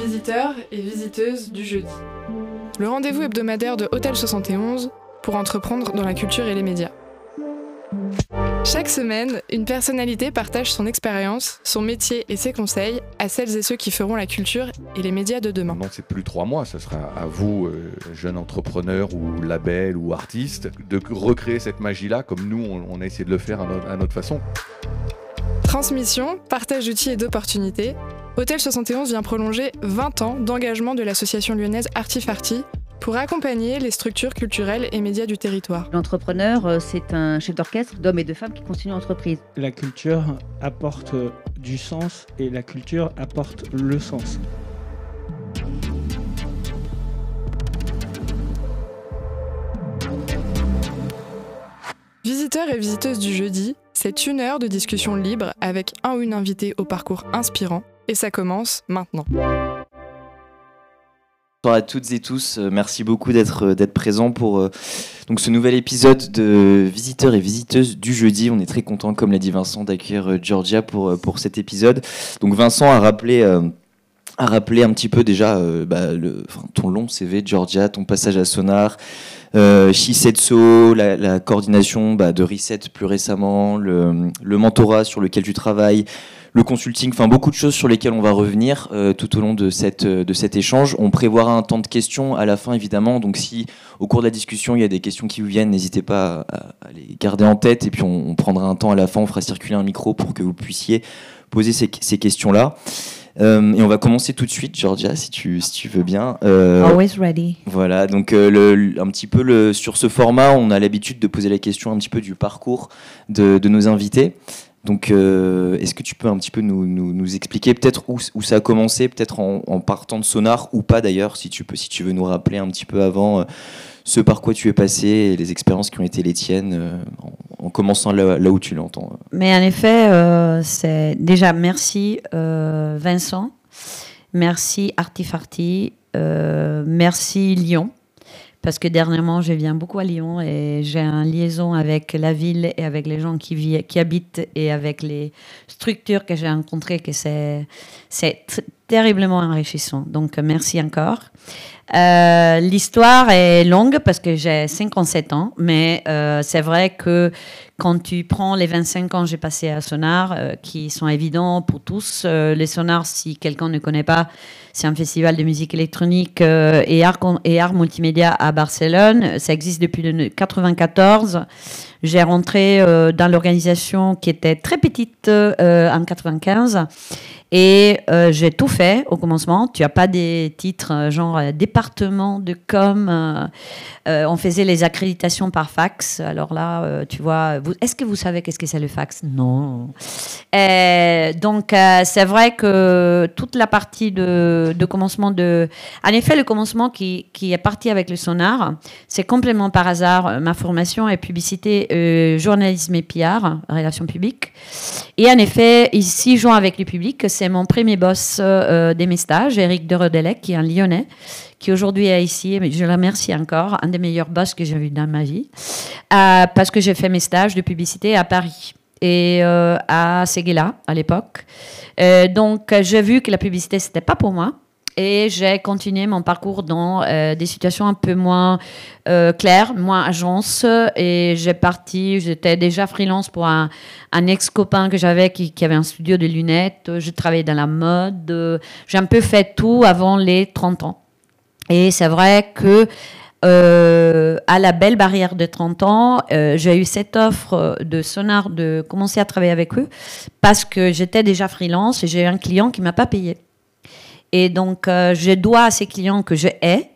Visiteurs et visiteuses du jeudi. Le rendez-vous hebdomadaire de Hôtel 71 pour entreprendre dans la culture et les médias. Chaque semaine, une personnalité partage son expérience, son métier et ses conseils à celles et ceux qui feront la culture et les médias de demain. Donc c'est plus trois mois, ce sera à vous, euh, jeunes entrepreneurs ou labels ou artistes, de recréer cette magie-là comme nous, on, a essayé de le faire à notre, façon. Transmission, partage d'outils et d'opportunités, Hôtel 71 vient prolonger 20 ans d'engagement de l'association lyonnaise Artifarty pour accompagner les structures culturelles et médias du territoire. L'entrepreneur, euh, c'est un chef d'orchestre d'hommes et de femmes qui continuent l'entreprise. La culture apporte du sens et la culture apporte le sens. Visiteurs et visiteuses du jeudi, c'est une heure de discussion libre avec un ou une invitée au parcours inspirant et ça commence maintenant. Bonjour à toutes et tous, euh, merci beaucoup d'être euh, présents pour euh, donc ce nouvel épisode de visiteurs et visiteuses du jeudi. On est très content, comme l'a dit Vincent, d'accueillir Georgia pour pour cet épisode. Donc Vincent a rappelé a rappelé un petit peu déjà bah, le, ton long CV, Georgia, ton passage à Sonar, euh, Shisetsu, la, la coordination bah, de Reset plus récemment, le, le mentorat sur lequel tu travailles, le consulting, enfin beaucoup de choses sur lesquelles on va revenir euh, tout au long de, cette, euh, de cet échange. On prévoira un temps de questions à la fin évidemment, donc si au cours de la discussion il y a des questions qui vous viennent, n'hésitez pas à, les garder en tête et puis on, prendra un temps à la fin, on fera circuler un micro pour que vous puissiez poser ces, ces questions-là. Euh, et on va commencer tout de suite, Georgia, si tu, si tu veux bien. Always ready. Voilà, donc le, un petit peu le, sur ce format, on a l'habitude de poser la question un petit peu du parcours de, de nos invités. Donc, euh, est-ce que tu peux un petit peu nous, expliquer peut-être où, ça a commencé, peut-être en, partant de Sonar ou pas d'ailleurs, si tu peux, si tu veux nous rappeler un petit peu avant euh, ce par quoi tu es passé et les expériences qui ont été les tiennes, euh, en, commençant là, où tu l'entends. Mais en effet, c'est déjà merci Vincent, merci Artifarty, merci Lyon parce que dernièrement, je viens beaucoup à Lyon et j'ai une liaison avec la ville et avec les gens qui, qui habitent et avec les structures que j'ai rencontrées, que c'est terriblement enrichissant. Donc, merci encore. Euh, l'histoire est longue parce que j'ai 57 ans, mais euh, c'est vrai que quand tu prends les 25 ans que j'ai passé à Sonar, euh, qui sont évidents pour tous, les Sonars, si quelqu'un ne connaît pas, c'est un festival de musique électronique et, art, et art multimédia à Barcelone. Ça existe depuis le 1994. J'ai rentré dans l'organisation qui était très petite en 95 et euh, j'ai tout fait au commencement. Tu n'as pas des titres euh, genre euh, département de com. on faisait les accréditations par fax. Alors là, tu vois, est-ce que vous savez qu'est-ce que c'est le fax? Non. donc c'est vrai que toute la partie de, de, commencement de... En effet, le commencement qui, qui est parti avec le sonar, c'est complètement par hasard. Ma formation est publicité, journalisme et PR, relations publiques. Et en effet, ici, jouant avec le public, c'est mon premier boss euh, des mes stages, Eric de Rodelec, qui est un Lyonnais, qui aujourd'hui est ici. Je le remercie encore, un des meilleurs boss que j'ai vu dans ma vie, euh, parce que j'ai fait mes stages de publicité à Paris et euh, à Seguela à l'époque. donc j'ai vu que la publicité c'était pas pour moi et j'ai continué mon parcours dans euh, des situations un peu moins euh, claires, moins agence. Et j'ai parti, j'étais déjà freelance pour un, ex-copain que j'avais qui, avait un studio de lunettes. Je travaillais dans la mode. J'ai un peu fait tout avant les 30 ans. Et c'est vrai que euh, à la belle barrière de 30 ans, j'ai eu cette offre de Sonar de commencer à travailler avec eux parce que j'étais déjà freelance et j'ai eu un client qui m'a pas payé. Et donc, euh, je dois à ces clients que je hais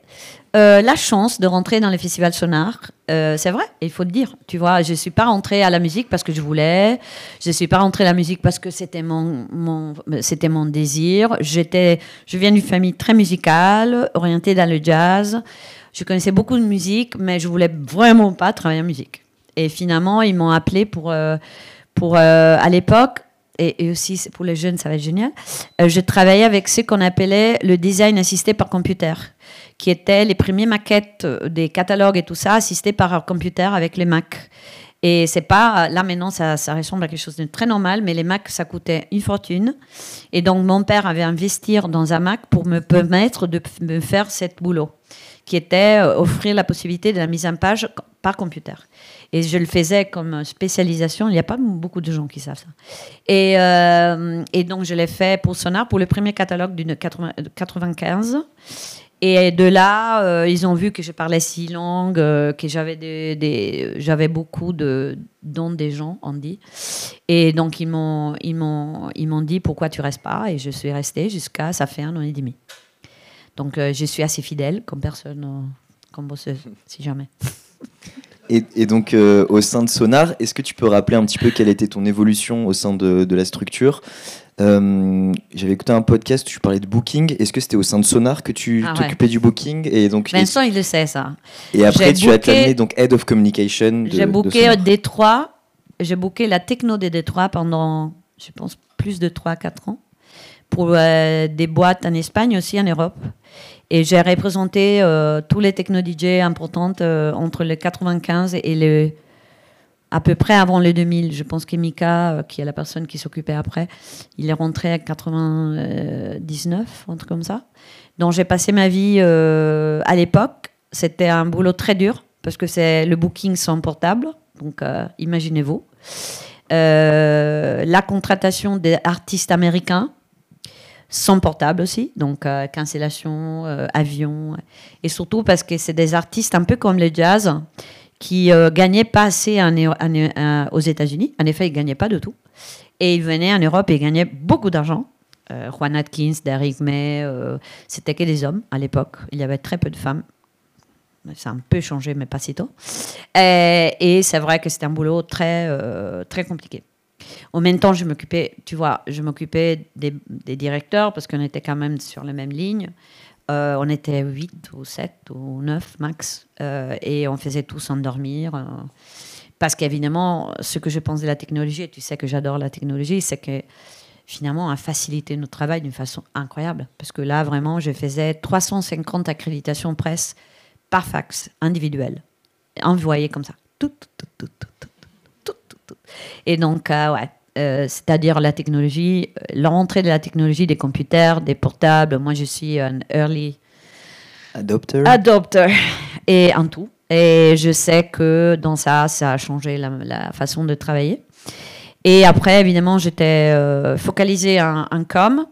euh, la chance de rentrer dans le festival Sonar. Euh, c'est vrai, il faut le dire. Tu vois, je ne suis pas rentrée à la musique parce que je voulais. Je ne suis pas rentrée à la musique parce que c'était mon, c'était mon désir. J'étais, je viens d'une famille très musicale, orientée dans le jazz. Je connaissais beaucoup de musique, mais je voulais vraiment pas travailler en musique. Et finalement, ils m'ont appelé pour, pour à l'époque, et, aussi pour les jeunes, ça va être génial. Euh, je travaillais avec ce qu'on appelait le design assisté par computer, qui étaient les premières maquettes des catalogues et tout ça assistées par computer avec les Mac. Et c'est pas là maintenant, ça, ressemble à quelque chose de très normal, mais les Macs ça coûtait une fortune. Et donc mon père avait investi dans un Mac pour me permettre de faire cette boulot, qui était euh, offrir la possibilité de la mise en page par computer. Et je le faisais comme spécialisation. Il n'y a pas beaucoup de gens qui savent ça. Et, euh, et donc je l'ai fait pour Sonar pour le premier catalogue d'une 95. Et de là, euh, ils ont vu que je parlais six langues, euh, que j'avais beaucoup de dons des gens, on dit. Et donc ils m'ont, ils m'ont, ils m'ont dit pourquoi tu restes pas, et je suis restée jusqu'à ça fait un an et demi. Donc je suis assez fidèle comme personne, comme bosseuse, si jamais. Et, et donc au sein de Sonar, est-ce que tu peux rappeler un petit peu quelle était ton évolution au sein de, de la structure euh, j'avais écouté un podcast où tu parlais de booking. Est-ce que c'était au sein de Sonar que tu ah t'occupais du booking et donc Vincent, il le sait ça. Et après, tu as terminé donc Head of Communication. J'ai booké Détroit. J'ai booké la techno de Détroit pendant, je pense, plus de 3-4 ans pour euh, des boîtes en Espagne aussi en Europe. Et j'ai représenté euh, tous les techno DJ importantes entre les 95 et les à peu près avant les 2000. Je pense qu'Emika, euh, qui est la personne qui s'occupait après, il est rentré à 99, un truc comme ça. Donc j'ai passé ma vie euh, à l'époque. C'était un boulot très dur parce que c'est le booking sans portable. Donc euh, imaginez-vous. la contratation des artistes américains sans portable aussi, donc cancellation, avion, et surtout parce que c'est des artistes un peu comme le jazz, qui euh, gagnait pas assez aux États-Unis. En effet, il gagnait pas de tout. Et il venait en Europe et il gagnait beaucoup d'argent. Euh, Juan Atkins, Derrick May, euh, c'était que des hommes à l'époque. Il y avait très peu de femmes. Ça a un peu changé, mais pas si tôt. Et, c'est vrai que c'était un boulot très, très compliqué. En même temps, je m'occupais, tu vois, je m'occupais des, des, directeurs parce qu'on était quand même sur la même ligne. Euh, on était 8 ou 7 ou 9 max euh, et on faisait tous endormir. Euh, parce qu'évidemment, ce que je pense de la technologie, et tu sais que j'adore la technologie, c'est que finalement, a facilité notre travail d'une façon incroyable. Parce que là, vraiment, je faisais 350 accréditations presse par fax, individuel, envoyées comme ça. Tout, tout, tout, et donc, ouais, euh, c'est-à-dire la technologie, euh, l'entrée de la technologie des computers, des portables. Moi, je suis un early adopter. Adopter et en tout. Et je sais que dans ça, ça a changé la, façon de travailler. Et après, évidemment, j'étais euh, focalisée en, com.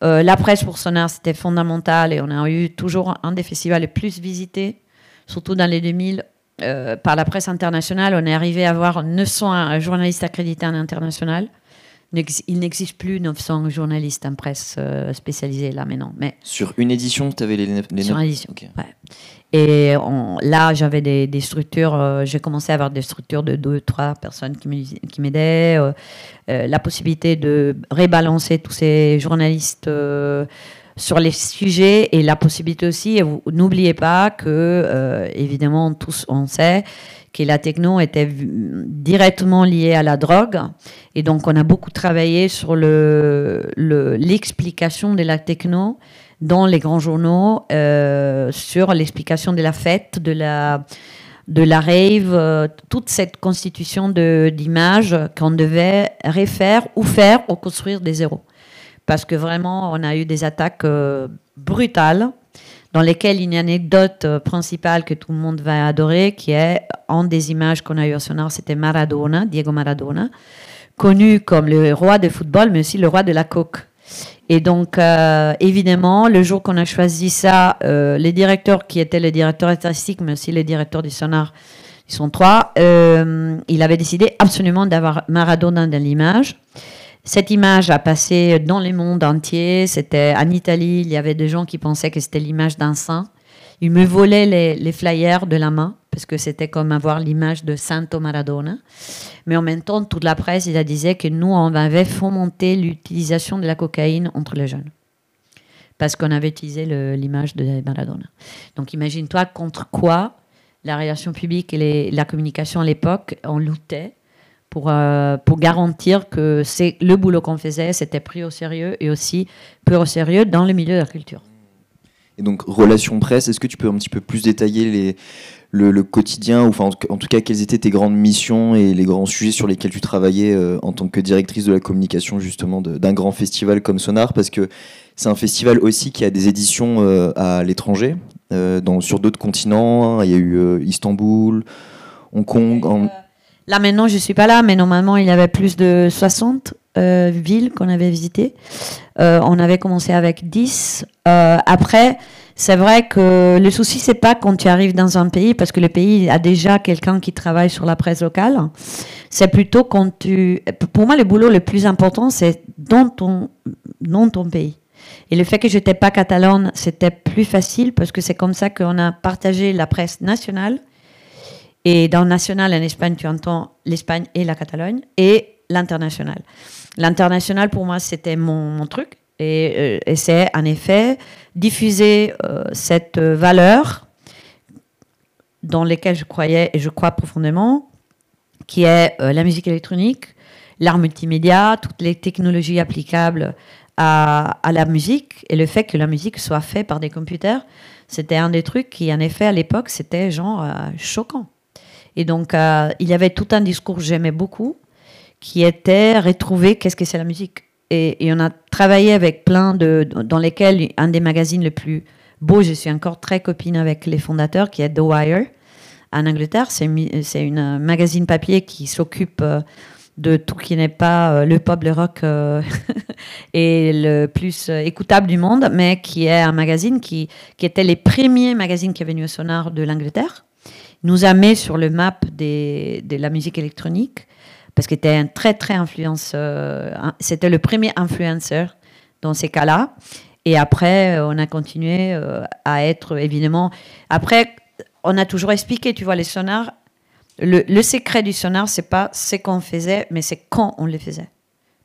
la presse pour Sonar, c'était fondamental et on a eu toujours un des festivals les plus visités, surtout dans les 2000, euh, par la presse internationale, on est arrivé à avoir 900 journalistes accrédités en international. Il n'existe plus 900 journalistes en presse euh, spécialisés là maintenant. Mais sur une édition, tu avais les, les Sur une édition, Et là, j'avais des, structures, euh, j'ai commencé à avoir des structures de deux, trois personnes qui m'aidaient. la possibilité de rebalancer tous ces journalistes sur les sujets et la possibilité aussi, n'oubliez pas que, euh, évidemment, tous on sait que la techno était directement liée à la drogue. Et donc, on a beaucoup travaillé sur l'explication le, de la techno dans les grands journaux, euh, sur l'explication de la fête, de la, de rave, euh, toute cette constitution d'images qu'on devait refaire ou faire ou construire des zéros parce que vraiment, on a eu des attaques euh, brutales dans lesquelles il y a une anecdote euh, principale que tout le monde va adorer, qui est en des images qu'on a eues au sonar, c'était Maradona, Diego Maradona, connu comme le roi de football, mais aussi le roi de la coke. Et donc, euh, évidemment, le jour qu'on a choisi ça, les directeurs qui étaient les directeurs artistiques, mais aussi les directeurs du sonar, ils sont trois, il avait décidé absolument d'avoir Maradona dans l'image. Cette image a passé dans le monde entier. C'était en Italie, il y avait des gens qui pensaient que c'était l'image d'un saint. Ils me volaient les, flyers de la main parce que c'était comme avoir l'image de Santo Maradona. Mais en même temps, toute la presse, il disait que nous, on avait fomenté l'utilisation de la cocaïne entre les jeunes parce qu'on avait utilisé l'image de Maradona. Donc imagine-toi contre quoi la relation publique et la communication à l'époque, on luttait pour, euh, pour garantir que c'est le boulot qu'on faisait, c'était pris au sérieux et aussi pris au sérieux dans le milieu de la culture. Et donc, relations presse, est-ce que tu peux un petit peu plus détailler les, le, quotidien, ou enfin, en tout cas, quelles étaient tes grandes missions et les grands sujets sur lesquels tu travaillais euh, en tant que directrice de la communication, justement, d'un grand festival comme Sonar? Parce que c'est un festival aussi qui a des éditions euh, à l'étranger, euh, sur d'autres continents. Il y a eu Istanbul, Hong Kong. Là maintenant, je suis pas là, mais normalement, il y avait plus de 60 villes qu'on avait visitées. on avait commencé avec 10. après, c'est vrai que le souci, c'est pas quand tu arrives dans un pays, parce que le pays a déjà quelqu'un qui travaille sur la presse locale. C'est plutôt quand tu. Pour moi, le boulot le plus important, c'est dans ton, dans ton pays. Et le fait que je n'étais pas catalane, c'était plus facile parce que c'est comme ça qu'on a partagé la presse nationale. Et dans national en Espagne, tu entends l'Espagne et la Catalogne et l'international. L'international, pour moi, c'était mon, truc. Euh, et, c'est en effet diffuser euh, cette valeur dans laquelle je croyais et je crois profondément, qui est euh, la musique électronique, l'art multimédia, toutes les technologies applicables à, la musique et le fait que la musique soit faite par des computers, c'était un des trucs qui, en effet, à l'époque, c'était genre choquant. Et donc, il y avait tout un discours que j'aimais beaucoup, qui était retrouver qu'est-ce que c'est la musique et, on a travaillé avec plein de. dans lesquels un des magazines les plus beaux, je suis encore très copine avec les fondateurs, qui est The Wire, en Angleterre. C'est une euh, magazine papier qui s'occupe euh, de tout qui n'est pas euh, le pop, le rock et le plus écoutable du monde, mais qui est un magazine qui, qui était les premiers magazines qui est venu au sonar de l'Angleterre. Nous a mis sur le map de la musique électronique parce qu'il était un très, très influenceur. Euh, c'était le premier influenceur dans ces cas-là. Et après, euh, on a continué euh, à être, évidemment. Après, on a toujours expliqué, tu vois, les sonars. Le, secret du sonar, c'est pas ce qu'on faisait, mais c'est quand on le faisait.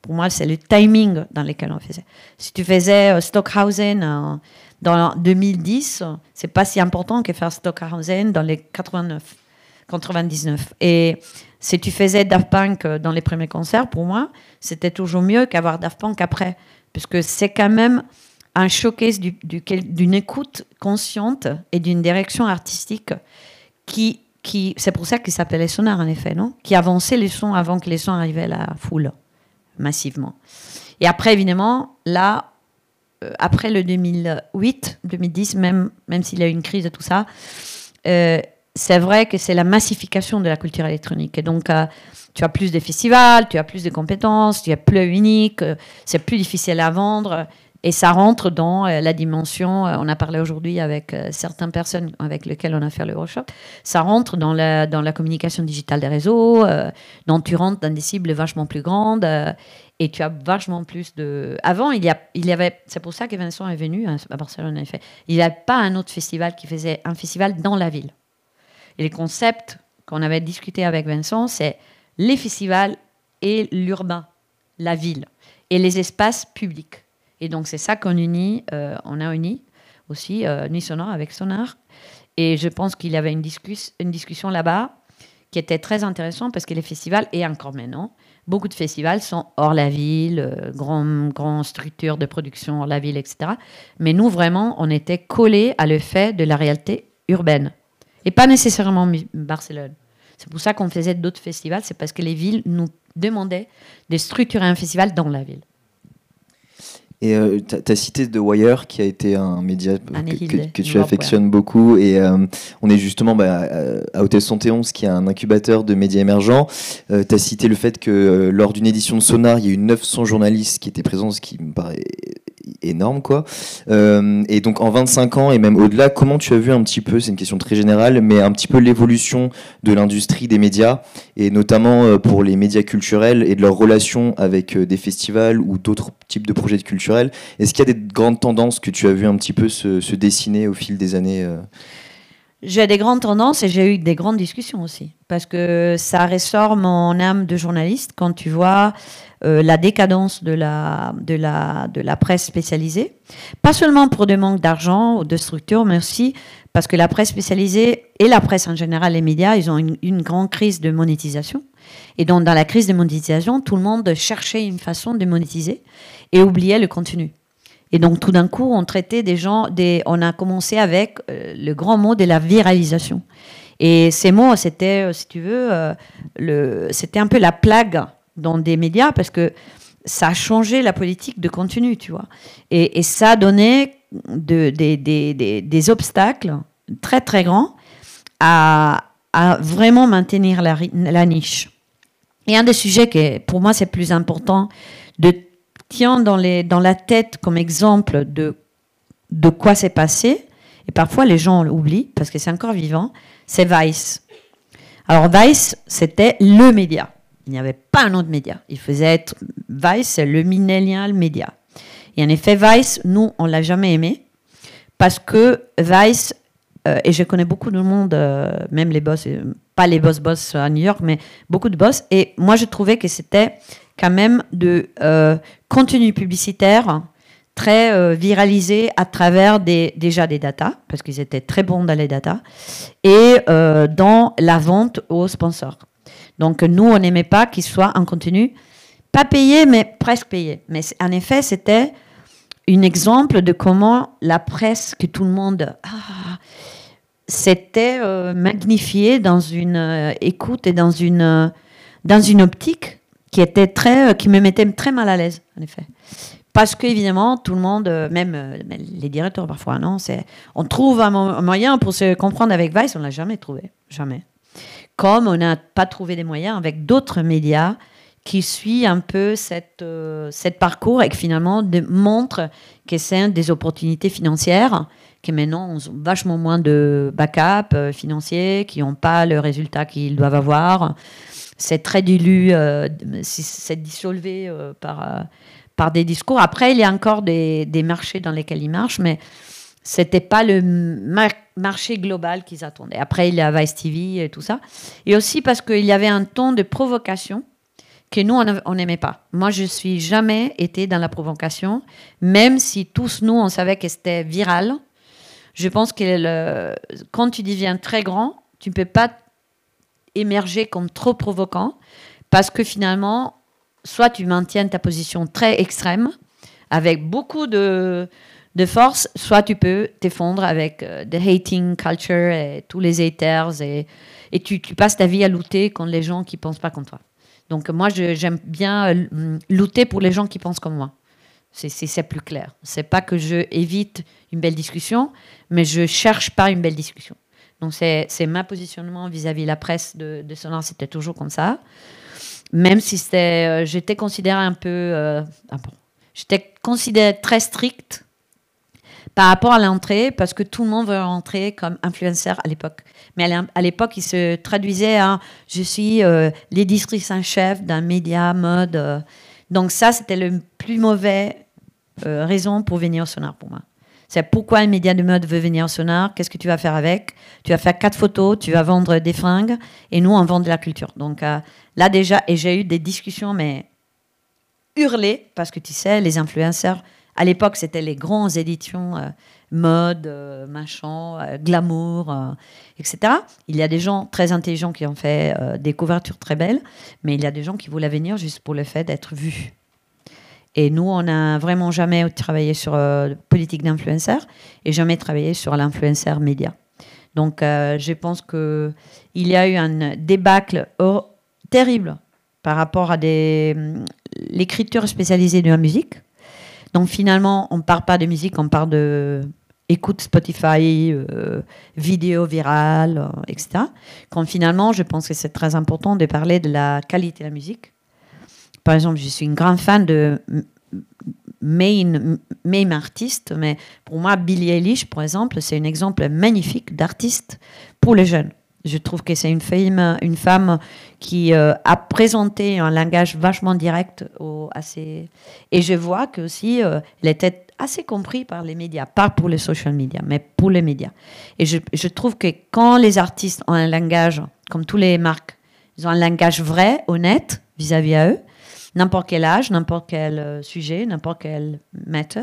Pour moi, c'est le timing dans lequel on faisait. Si tu faisais Stockhausen dans 2010, c'est pas si important que faire Stockhausen dans les 89, 99. Et si tu faisais Daft Punk dans les premiers concerts, pour moi, c'était toujours mieux qu'avoir Daft Punk après. Puisque c'est quand même un showcase d'une écoute consciente et d'une direction artistique qui, qui c'est pour ça qu'il s'appelait Sonar en effet, non? Qui avançait les sons avant que les sons arrivaient à la foule, massivement. Et après, évidemment, là, après le 2008, 2010, même, même s'il y a eu une crise et tout ça, euh, c'est vrai que c'est la massification de la culture électronique. Et donc, euh, tu as plus de festivals, tu as plus de compétences, tu as plus unique, euh, c'est plus difficile à vendre. Et ça rentre dans euh, la dimension, on a parlé aujourd'hui avec certaines personnes avec lesquelles on a fait le workshop, ça rentre dans la, communication digitale des réseaux, donc tu rentres dans des cibles vachement plus grandes et tu as vachement plus de... Avant, il y, a, il y avait, c'est pour ça que Vincent est venu à Barcelone en effet, il n'y avait pas un autre festival qui faisait un festival dans la ville. Et les concepts qu'on avait discuté avec Vincent, c'est les festivals et l'urbain, la ville, et les espaces publics. Et donc c'est ça qu'on unit, euh, on a uni aussi euh, avec Sonar. Et je pense qu'il y avait une, discussion là-bas qui était très intéressante parce que les festivals, et encore maintenant, beaucoup de festivals sont hors la ville, euh, grandes grand structures de production hors la ville, etc. Mais nous, vraiment, on était collés à le fait de la réalité urbaine. Et pas nécessairement Barcelone. C'est pour ça qu'on faisait d'autres festivals, c'est parce que les villes nous demandaient de structurer un festival dans la ville. Et euh, tu as cité The Wire, qui a été un média que, tu affectionnes beaucoup. Et euh, on est justement bah, à Hôtel 71, qui est un incubateur de médias émergents. Euh, tu as cité le fait que lors d'une édition de Sonar, il y a eu 900 journalistes qui étaient présents, ce qui me paraît énorme quoi. Euh, et donc en 25 ans et même au-delà, comment tu as vu un petit peu, c'est une question très générale, mais un petit peu l'évolution de l'industrie des médias et notamment euh, pour les médias culturels et de leur relation avec euh, des festivals ou d'autres types de projets culturels. Est-ce qu'il y a des grandes tendances que tu as vu un petit peu se, dessiner au fil des années J'ai des grandes tendances et j'ai eu des grandes discussions aussi parce que ça ressort mon âme de journaliste quand tu vois euh, la décadence de la, de, la, de la presse spécialisée. Pas seulement pour des manques d'argent ou de structure, mais aussi parce que la presse spécialisée et la presse en général, les médias, ils ont une, grande crise de monétisation. Et donc, dans la crise de monétisation, tout le monde cherchait une façon de monétiser et oubliait le contenu. Et donc tout d'un coup, on traitait des gens, on a commencé avec euh, le grand mot de la viralisation. Et ces mots, c'était, euh, si tu veux, euh, c'était un peu la plague dans des médias parce que ça a changé la politique de contenu, tu vois. Et, ça a donné de, des, obstacles très très grands à, vraiment maintenir la niche. Et un des sujets qui, pour moi, c'est plus important de tient dans, les, dans la tête comme exemple de, de quoi s'est passé, et parfois les gens l'oublient parce que c'est encore vivant, c'est Vice. Alors Vice, c'était le média. Il n'y avait pas un autre média. Il faisait être Vice, c'est le millennial média. Et en effet, Vice, nous, on l'a jamais aimé parce que Vice, euh, et je connais beaucoup de monde, euh, même les boss, euh, pas les boss boss à New York, mais beaucoup de boss. Et moi, je trouvais que c'était quand même de euh, contenu publicitaire très euh, viralisé à travers déjà des datas, parce qu'ils étaient très bons dans les datas, et euh, dans la vente aux sponsors. Donc nous, on n'aimait pas qu'il soit un contenu pas payé, mais presque payé. Mais en effet, c'était un exemple de comment la presse, que tout le monde... Ah, c'était euh, magnifié dans une écoute et dans une, dans une optique qui était très, euh, qui me mettait très mal à l'aise, en effet. Parce qu'évidemment, tout le monde, euh, même euh, même les directeurs parfois, non, on trouve un, mo- un moyen pour se comprendre avec Vice, on l'a jamais trouvé, jamais. Comme on n'a pas trouvé des moyens avec d'autres médias qui suivent un peu cette, cette parcours et qui finalement montrent que c'est des opportunités financières qui maintenant ont vachement moins de backup euh, financier, qui n'ont pas le résultat qu'ils doivent avoir. C'est très dilu, euh, c'est dissolvé euh, par, euh, par des discours. Après, il y a encore des, des marchés dans lesquels ils marchent, mais c'était pas le mar- marché global qu'ils attendaient. Après, il y a Vice TV et tout ça. Et aussi parce qu'il y avait un ton de provocation que nous, on n'aimait pas. Moi, je suis jamais été dans la provocation, même si tous nous, on savait que c'était viral. Je pense que quand tu deviens très grand, tu ne peux pas émerger comme trop provoquant parce que finalement, soit tu maintiens ta position très extrême avec beaucoup de, de force, soit tu peux t'effondrer avec euh, the hating culture et tous les haters et, et tu, passes ta vie à lutter contre les gens qui pensent pas comme toi. Donc moi, j'aime bien euh, lutter pour les gens qui pensent comme moi. C'est plus clair. C'est pas que je évite une belle discussion, mais je cherche pas une belle discussion. Donc c'est ma positionnement vis-à-vis de la presse de, Sonar, c'était toujours comme ça. Même si euh, j'étais considérée un peu, euh, ah bon, j'étais considérée très stricte par rapport à l'entrée, parce que tout le monde veut rentrer comme influenceur à l'époque. Mais à l'é- à l'époque, il se traduisait à je suis euh, l'éditrice en chef d'un média mode. euh. Donc ça, c'était le plus mauvais raison pour venir au sonar pour moi. C'est pourquoi un média de mode veut venir au sonar, qu'est-ce que tu vas faire avec? Tu vas faire quatre photos, tu vas vendre des fringues, et nous, on vend de la culture. Donc euh, là déjà, et j'ai eu des discussions, mais hurlées, parce que tu sais, les influenceurs, à l'époque, c'était les grandes éditions euh, mode, euh, machin, glamour, etc. Il y a des gens très intelligents qui ont fait des couvertures très belles, mais il y a des gens qui voulaient venir juste pour le fait d'être vus. Et nous, on n'a vraiment jamais travaillé sur euh, politique d'influenceur et jamais travaillé sur l'influenceur média. Donc, euh, je pense qu'il y a eu un débâcle terrible par rapport à hum, l'écriture spécialisée de la musique. Donc, finalement, on ne parle pas de musique, on parle de écoute Spotify, euh, vidéo virale, euh, etc. Quand finalement, je pense que c'est très important de parler de la qualité de la musique. Par exemple, je suis une grande fan de m- main, main artiste, mais pour moi, Billie Eilish, par exemple, c'est un exemple magnifique d'artiste pour les jeunes. Je trouve que c'est une femme, une femme qui euh, a présenté un langage vachement direct au, à. Et je vois que aussi, euh, elle était assez compris par les médias, pas pour les social media, mais pour les médias. Et je, trouve que quand les artistes ont un langage, comme tous les marques, ils ont un langage vrai, honnête vis-à-vis à eux, n'importe quel âge, n'importe quel euh, sujet, n'importe quel matter,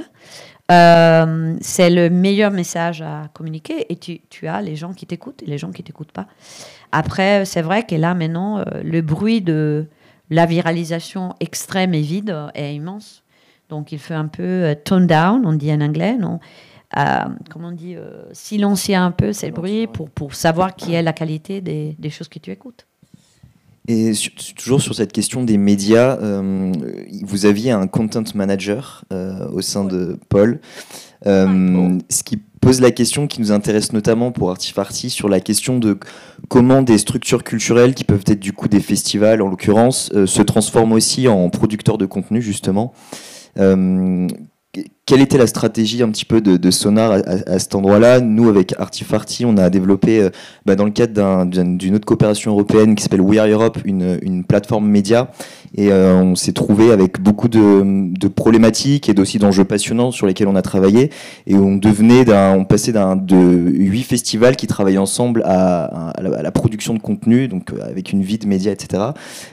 euh, c'est le meilleur message à communiquer et tu, tu as les gens qui t'écoutent et les gens qui t'écoutent pas. Après, c'est vrai que là, maintenant, euh, le bruit de la viralisation extrême et vide est immense. Donc il fait un peu tone down, on dit en anglais, non? Euh, Comment on dit euh, Silencier un peu ces bruits pour, pour savoir qui est la qualité des, des choses que tu écoutes. Et toujours sur cette question des médias, euh, vous aviez un content manager euh, au sein de Paul, Euh, ce qui pose la question qui nous intéresse notamment pour Artifarty sur la question de comment des structures culturelles qui peuvent être du coup des festivals en l'occurrence se transforment aussi en producteurs de contenu justement. Quelle était la stratégie un petit peu de, Sonar à, cet endroit-là Nous, avec Artifarty, on a développé, euh, bah, dans le cadre d'un- d'un- d'une autre coopération européenne qui s'appelle We Are Europe, une, plateforme média. Et euh, on s'est trouvé avec beaucoup de, problématiques et aussi d'enjeux passionnants sur lesquels on a travaillé. Et on devenait, on passait de huit festivals qui travaillaient ensemble à, la, production de contenu, donc euh, avec une vie de médias, etc.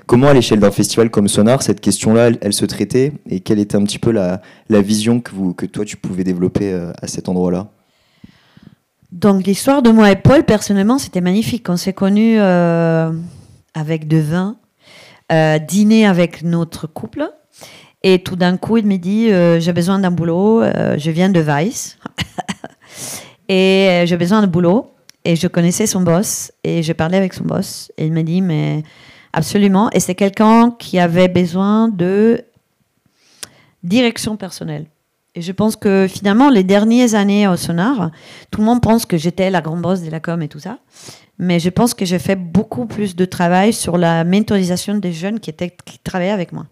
Comment, à l'échelle d'un festival comme Sonar, cette question-là, elle, elle se traitait et quelle était un petit peu la, la vision que, vous, que toi tu pouvais développer euh, à cet endroit-là Donc l'histoire de moi et Paul, personnellement, c'était magnifique. On s'est connus euh, avec de vin, euh, dîner avec notre couple. Et tout d'un coup, il me dit, euh, j'ai besoin d'un boulot, je viens de Vice. et j'ai besoin de boulot. Et je connaissais son boss. Et je parlais avec son boss. Et il me dit, mais absolument. Et c'est quelqu'un qui avait besoin de direction personnelle. Et je pense que finalement, les dernières années au Sonar, tout le monde pense que j'étais la grande boss de la com et tout ça. Mais je pense que j'ai fait beaucoup plus de travail sur la mentorisation des jeunes qui, travaillaient avec moi.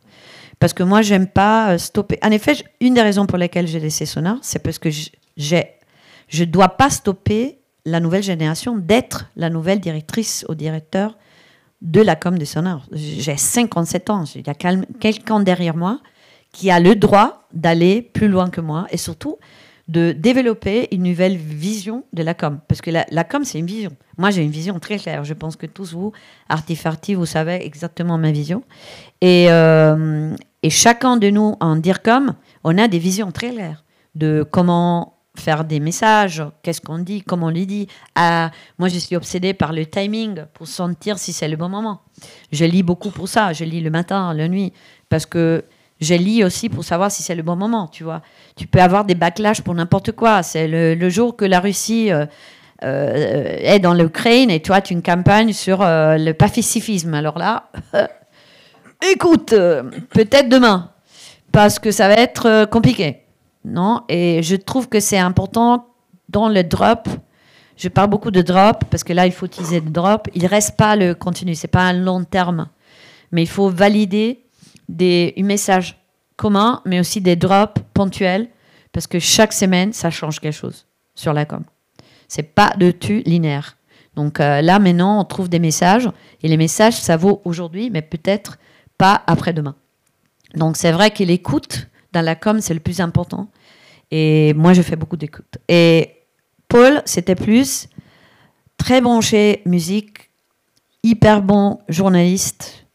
Parce que moi, j'aime pas euh, stopper. En effet, une des raisons pour lesquelles j'ai laissé Sonar, c'est parce que j'ai, je ne dois pas stopper la nouvelle génération d'être la nouvelle directrice ou directeur de la com de Sonar. J'ai 57 ans, il y a quel- quelqu'un derrière moi qui a le droit d'aller plus loin que moi et surtout de développer une nouvelle vision de la com. Parce que la, com, c'est une vision. Moi, j'ai une vision très claire. Je pense que tous vous, Artifarty, vous savez exactement ma vision. Et, euh, et chacun de nous en DIRCOM, on a des visions très claires de comment faire des messages, qu'est-ce qu'on dit, comment on les dit. Ah, moi, je suis obsédée par le timing pour sentir si c'est le bon moment. Je lis beaucoup pour ça. Je lis le matin, la nuit, parce que je lis aussi pour savoir si c'est le bon moment, tu vois. Tu peux avoir des backlash pour n'importe quoi. C'est le, jour que la Russie euh, euh, est dans l'Ukraine et toi, tu une campagne sur euh, le pacifisme. Alors là, écoute, peut-être demain, parce que ça va être compliqué. Non Et je trouve que c'est important dans le drop. Je parle beaucoup de drop parce que là, il faut utiliser le drop. Il reste pas le continu, c'est pas un long terme. Mais il faut valider des messages communs, mais aussi des drops ponctuels, parce que chaque semaine, ça change quelque chose sur la com. C'est pas de tu linéaire. Donc euh, là, maintenant, on trouve des messages, et les messages, ça vaut aujourd'hui, mais peut-être pas après-demain. Donc c'est vrai que l'écoute dans la com, c'est le plus important. Et moi, je fais beaucoup d'écoute. Et Paul, c'était plus très branché musique, hyper bon journaliste,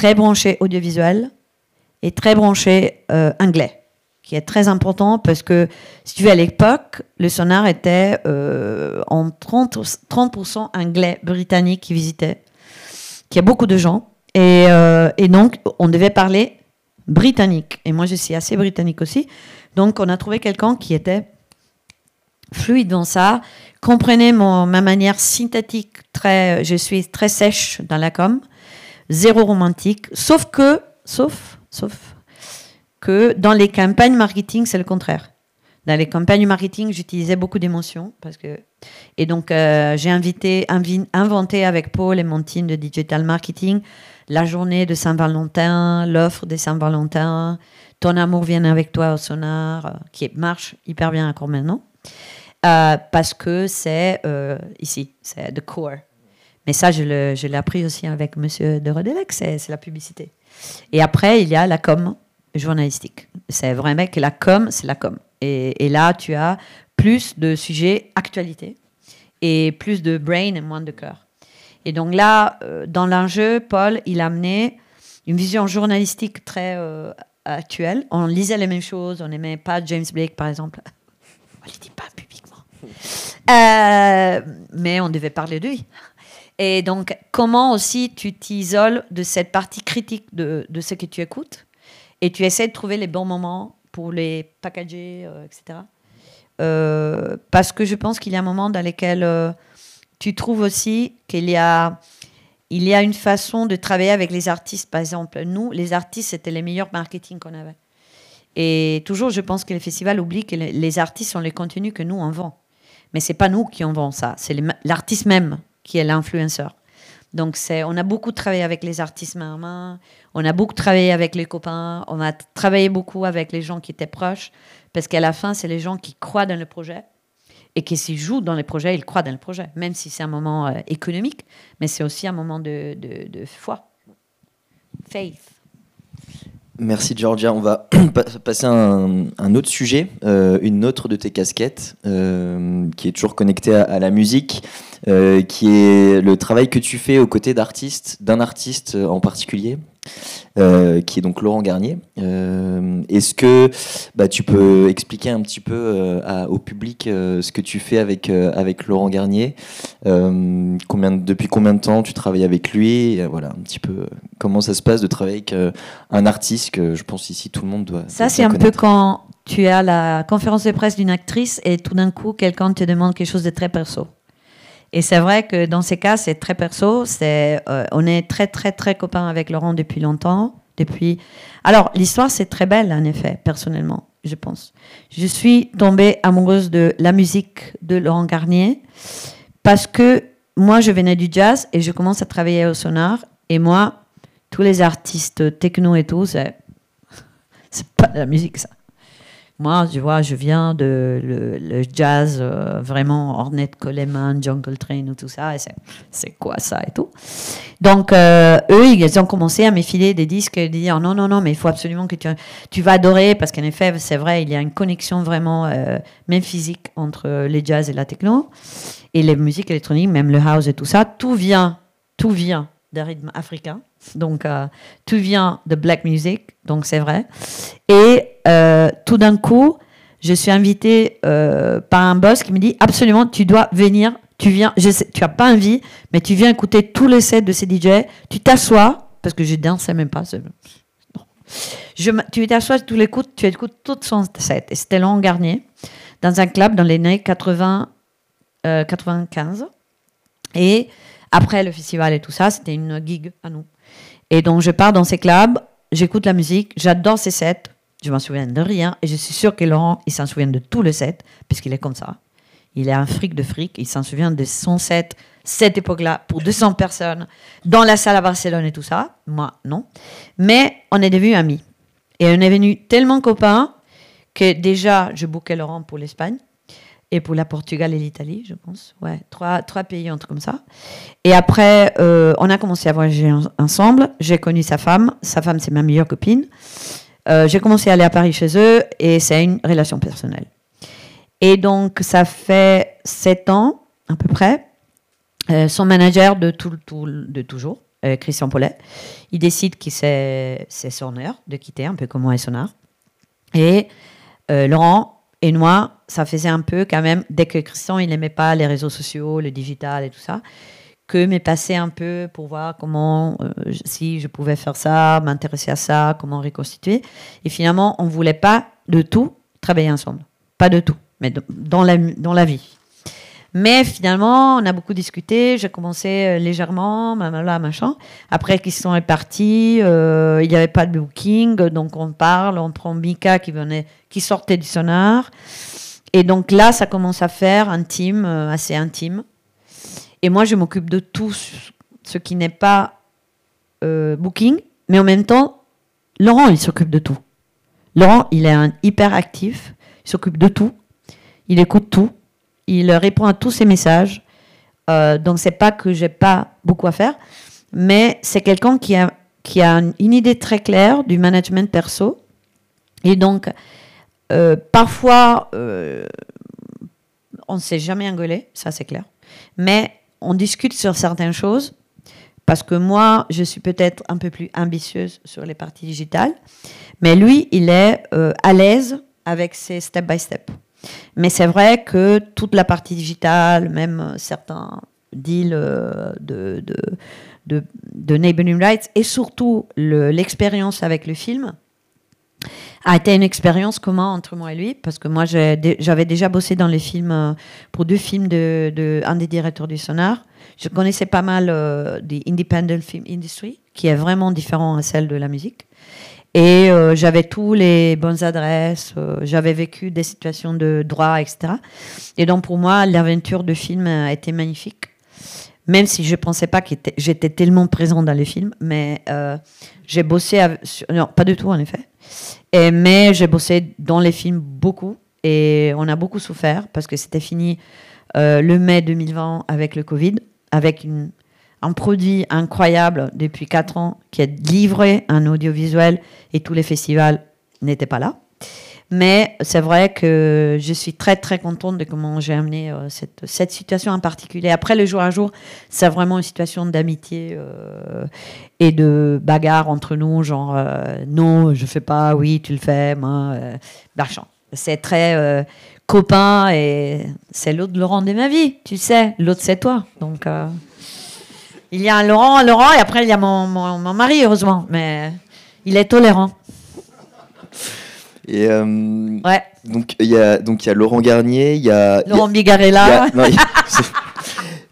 très branché audiovisuel et très branché euh, anglais, qui est très important parce que, si tu veux, à l'époque, le sonar était euh, en 30, 30% anglais britannique qui visitait, qui a beaucoup de gens. Et, euh, et donc, on devait parler britannique. Et moi, je suis assez britannique aussi. Donc, on a trouvé quelqu'un qui était fluide dans ça, comprenait mon, ma manière synthétique, très, je suis très sèche dans la com, zéro romantique, sauf que, sauf, sauf, que dans les campagnes marketing, c'est le contraire. Dans les campagnes marketing, j'utilisais beaucoup d'émotions parce que et donc euh, j'ai invité invi- inventé avec Paul et mon team de digital marketing la journée de Saint-Valentin, l'offre de Saint-Valentin, ton amour vient avec toi au sonar, euh, qui marche hyper bien encore maintenant. Euh, parce que c'est ici, c'est the core. Mais ça, je l'ai appris aussi avec Monsieur de Rodelec, c'est la publicité. Et après, il y a la com journalistique. C'est vraiment que la com, c'est la com. Et, et là, tu as plus de sujets actualité et plus de brain et moins de cœur. Et donc là, euh, dans l'enjeu, Paul, il a amené une vision journalistique très euh, actuelle. On lisait les mêmes choses, on n'aimait pas James Blake, par exemple. On ne le dit pas publiquement. Euh, mais on devait parler de lui. Et donc, comment aussi tu t'isoles de cette partie critique de, de ce que tu écoutes et tu essaies de trouver les bons moments pour les packager, euh, etc. Euh, parce que je pense qu'il y a un moment dans lequel euh, tu trouves aussi qu'il y a, il y a une façon de travailler avec les artistes. Par exemple, nous, les artistes, c'était les meilleurs marketing qu'on avait. Et toujours, je pense que les festivals oublient que les, artistes sont les contenus que nous on vend. Mais c'est pas nous qui en vendons ça, c'est l'artiste même qui est l'influenceur. Donc c'est, on a beaucoup travaillé avec les artistes main, on a beaucoup travaillé avec les copains, on a travaillé beaucoup avec les gens qui étaient proches, parce qu'à la fin, c'est les gens qui croient dans le projet et qui s'y jouent dans les projets, ils croient dans le projet, même si c'est un moment euh, économique, mais c'est aussi un moment de, de foi. Faith. Merci Georgia. On va pa- passer à un, autre sujet, euh, une autre de tes casquettes, euh, qui est toujours connectée à, à la musique, euh, qui est le travail que tu fais aux côtés d'artistes, d'un artiste en particulier, euh, qui est donc Laurent Garnier. Euh, Est-ce que bah, tu peux expliquer un petit peu euh, à- au public ce que tu fais avec, avec Laurent Garnier combien, Depuis combien de temps tu travailles avec lui Voilà, un petit peu comment ça se passe de travailler avec un artiste que je pense ici tout le monde doit. Ça, c'est un peu quand tu as la conférence de presse d'une actrice et tout d'un coup, quelqu'un te demande quelque chose de très perso. Et c'est vrai que dans ces cas, c'est très perso. C'est, euh, on est très, très, très copains avec Laurent depuis longtemps. Depuis... Alors, l'histoire, c'est très belle, en effet, personnellement, je pense. Je suis tombée amoureuse de la musique de Laurent Garnier parce que moi, je venais du jazz et je commence à travailler au sonar. Et moi, tous les artistes techno et tout, c'est c'est pas de la musique, ça. Moi, tu vois, je viens de le, jazz, euh, vraiment Ornette Coleman, John Coltrane ou tout ça. et c'est- C'est quoi ça et tout. Donc, euh, eux, ils ont commencé à m'effiler des disques et dire non, non, non, mais il faut absolument que tu, tu vas adorer parce qu'en effet, c'est vrai, il y a une connexion vraiment, euh, même physique, entre les jazz et la techno et les musiques électroniques, même le house et tout ça. Tout vient, tout vient des rythmes africains. Donc, euh, tout vient de black music, donc c'est vrai. Et euh, tout d'un coup, je suis invitée euh, par un boss qui me dit absolument, tu dois venir. Tu viens, tu as pas envie, mais tu viens écouter tous les sets de ces DJ. Tu t'assois parce que je dansais même pas. Je, tu t'assois, tu l'écoutes, tu écoutes tout son set. Et c'était Laurent Garnier dans un club dans les années 80, euh, 95. Et après le festival et tout ça, c'était une gig à nous. Et donc je pars dans ces clubs, j'écoute la musique, j'adore ces sets, je m'en souviens de rien, et je suis sûre que Laurent, il s'en souvient de tous les sets, puisqu'il est comme ça. Il est un fric de fric, il s'en souvient de son set, cette époque-là, pour 200 personnes, dans la salle à Barcelone et tout ça. Moi, non. Mais on est devenus amis. Et on est devenus tellement copains que déjà, je bookais Laurent pour l'Espagne et pour la Portugal et l'Italie, je pense. Ouais, trois, trois pays, un truc comme ça. Et après, euh, on a commencé à voyager en- ensemble. J'ai connu sa femme. Sa femme, c'est ma meilleure copine. Euh, j'ai commencé à aller à Paris chez eux et c'est une relation personnelle. Et donc, ça fait sept ans, à peu près. Euh, son manager de, tout, tout- de toujours, Christian Paulet, il décide que c'est son heure de quitter, un peu comme moi et son art. Et Laurent et moi, ça faisait un peu quand même, dès que Christian, il n'aimait pas les réseaux sociaux, le digital et tout ça, que m'est passé un peu pour voir comment, euh, si je pouvais faire ça, m'intéresser à ça, comment reconstituer. Et finalement, on ne voulait pas de tout travailler ensemble. Pas de tout, mais dans, la, dans la vie. Mais finalement, on a beaucoup discuté. J'ai commencé euh, légèrement, là, machin. Après qu'ils sont répartis, euh, il n'y avait pas de booking, donc on parle, on prend Mika qui venait, qui sortait du sonar. Et donc là, ça commence à faire intime, euh, assez intime. Et moi, je m'occupe de tout ce qui n'est pas booking, mais en même temps, Laurent, il s'occupe de tout. Laurent, il est un hyper actif, il s'occupe de tout, il écoute il répond à tous ses messages. Euh, donc, c'est pas que j'ai pas beaucoup à faire, mais c'est quelqu'un qui a, une idée très claire du management perso. Et donc, euh, parfois, euh, on ne s'est jamais engueulé, ça c'est clair. Mais on discute sur certaines choses parce que moi, je suis peut-être un peu plus ambitieuse sur les parties digitales, mais lui, il est euh, à l'aise avec ses step by step. Mais c'est vrai que toute la partie digitale, même euh, certains deals euh, de, de, de, de neighboring rights et surtout le- l'expérience avec le film, a été une expérience commune entre moi et lui, parce que moi, j'avais déjà bossé dans les films, euh, pour deux films de, de un des directeurs du Sonar. Je connaissais pas mal euh, des independent film industry, qui est vraiment différent à celle de la musique. Et euh, j'avais tous les bonnes adresses, j'avais vécu des situations de droit, etc. Et donc pour moi, l'aventure de film a été magnifique même si je ne pensais pas que j'étais tellement présent dans les films, mais j'ai bossé, non, pas du tout en effet, et, mais j'ai bossé dans les films beaucoup et on a beaucoup souffert parce que c'était fini euh, le mai 2020 avec le Covid, avec une, un produit incroyable depuis 4 ans qui est livré, un audiovisuel et tous les festivals n'étaient pas là. Mais c'est vrai que je suis très très contente de comment j'ai amené euh, cette, cette, situation en particulier. Après, le jour à jour, c'est vraiment une situation d'amitié euh, et de bagarre entre nous, genre euh, non, je fais pas, oui, tu le fais, moi. C'est très copain et c'est l'autre Laurent de ma vie, tu sais. L'autre, c'est toi. Donc, il y a un Laurent, un Laurent, et après, il y a mon, mon, mon mari, heureusement. Mais il est tolérant. Et euh, ouais. donc il y a donc il y a Laurent Garnier, il y a Laurent Bigarella. Il y a,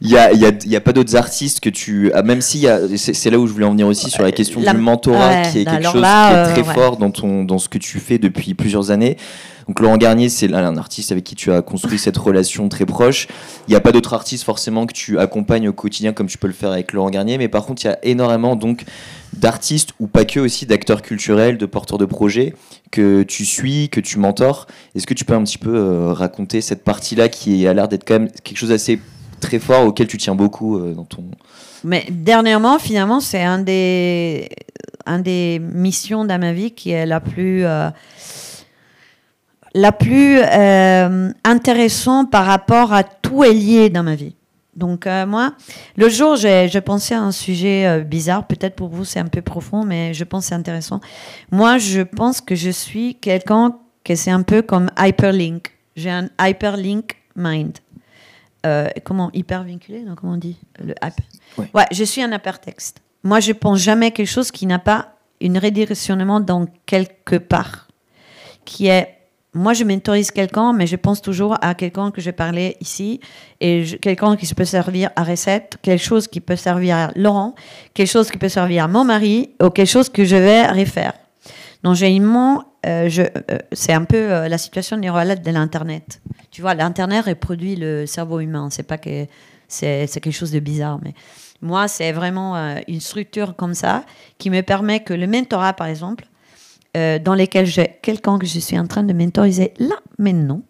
y, a, y a, pas d'autres artistes que tu. Ah, même si c'est là où je voulais en venir aussi sur la question du mentorat, qui est quelque chose qui est très euh, fort dans, ton, dans ce que tu fais depuis plusieurs années. Donc Laurent Garnier, c'est un artiste avec qui tu as construit cette relation très proche. Il n'y a pas d'autres artistes forcément que tu accompagnes au quotidien comme tu peux le faire avec Laurent Garnier, mais par contre il y a énormément donc d'artistes ou pas que aussi d'acteurs culturels, de porteurs de projets que tu suis, que tu mentors. Est-ce que tu peux un petit peu euh, raconter cette partie-là qui a l'air d'être quand même quelque chose d'assez très fort auquel tu tiens beaucoup euh, dans ton. Mais dernièrement, finalement, c'est un des, un des missions dans ma vie qui est la plus. Euh, la plus intéressante par rapport à tout est lié dans ma vie. Donc euh, moi, le jour, j'ai pensé à un sujet euh, bizarre. Peut-être pour vous, c'est un peu profond, mais je pense c'est intéressant. Moi, je pense que je suis quelqu'un que c'est un peu comme hyperlink. J'ai un hyperlink mind. Euh, comment hypervinculé non, Comment on dit le ouais. je suis un hypertexte. Moi, je pense jamais quelque chose qui n'a pas une redirectionnement dans quelque part, qui est moi, je mentorise quelqu'un, mais je pense toujours à quelqu'un que j'ai parlé ici, et quelqu'un qui peut servir à recette, quelque chose qui peut servir à Laurent, quelque chose qui peut servir à mon mari, ou quelque chose que je vais refaire. Donc, j'ai euh, euh, c'est un peu euh, la situation neurale de l'Internet. Tu vois, l'Internet reproduit le cerveau humain. C'est pas que c'est, quelque chose de bizarre, mais moi, c'est vraiment une structure comme ça qui me permet que le mentorat, par exemple, dans lesquels j'ai quelqu'un que je suis en train de mentoriser là, mais non.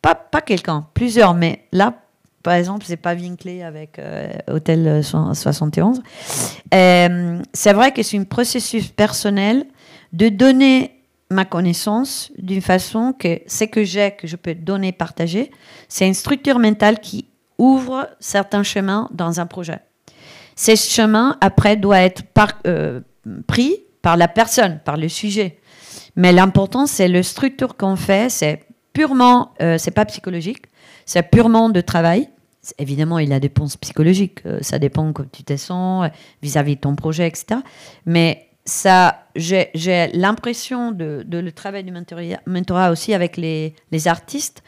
Pas, pas quelqu'un, plusieurs, mais là, par exemple, c'est pas vinclé avec Hôtel 71. Euh, c'est vrai que c'est un processus personnel de donner ma connaissance d'une façon que ce que j'ai, que je peux donner, partager, c'est une structure mentale qui ouvre certains chemins dans un projet. Ces chemins, après, doivent être par, pris par la personne, par le sujet. Mais l'important, c'est le structure qu'on fait, c'est purement, euh, c'est pas psychologique, c'est purement de travail. Évidemment, il y a des réponses psychologiques, euh, ça dépend comment tu te sens vis-à-vis de ton projet, etc. Mais ça, j'ai l'impression de, le travail du mentorat aussi avec les, les artistes,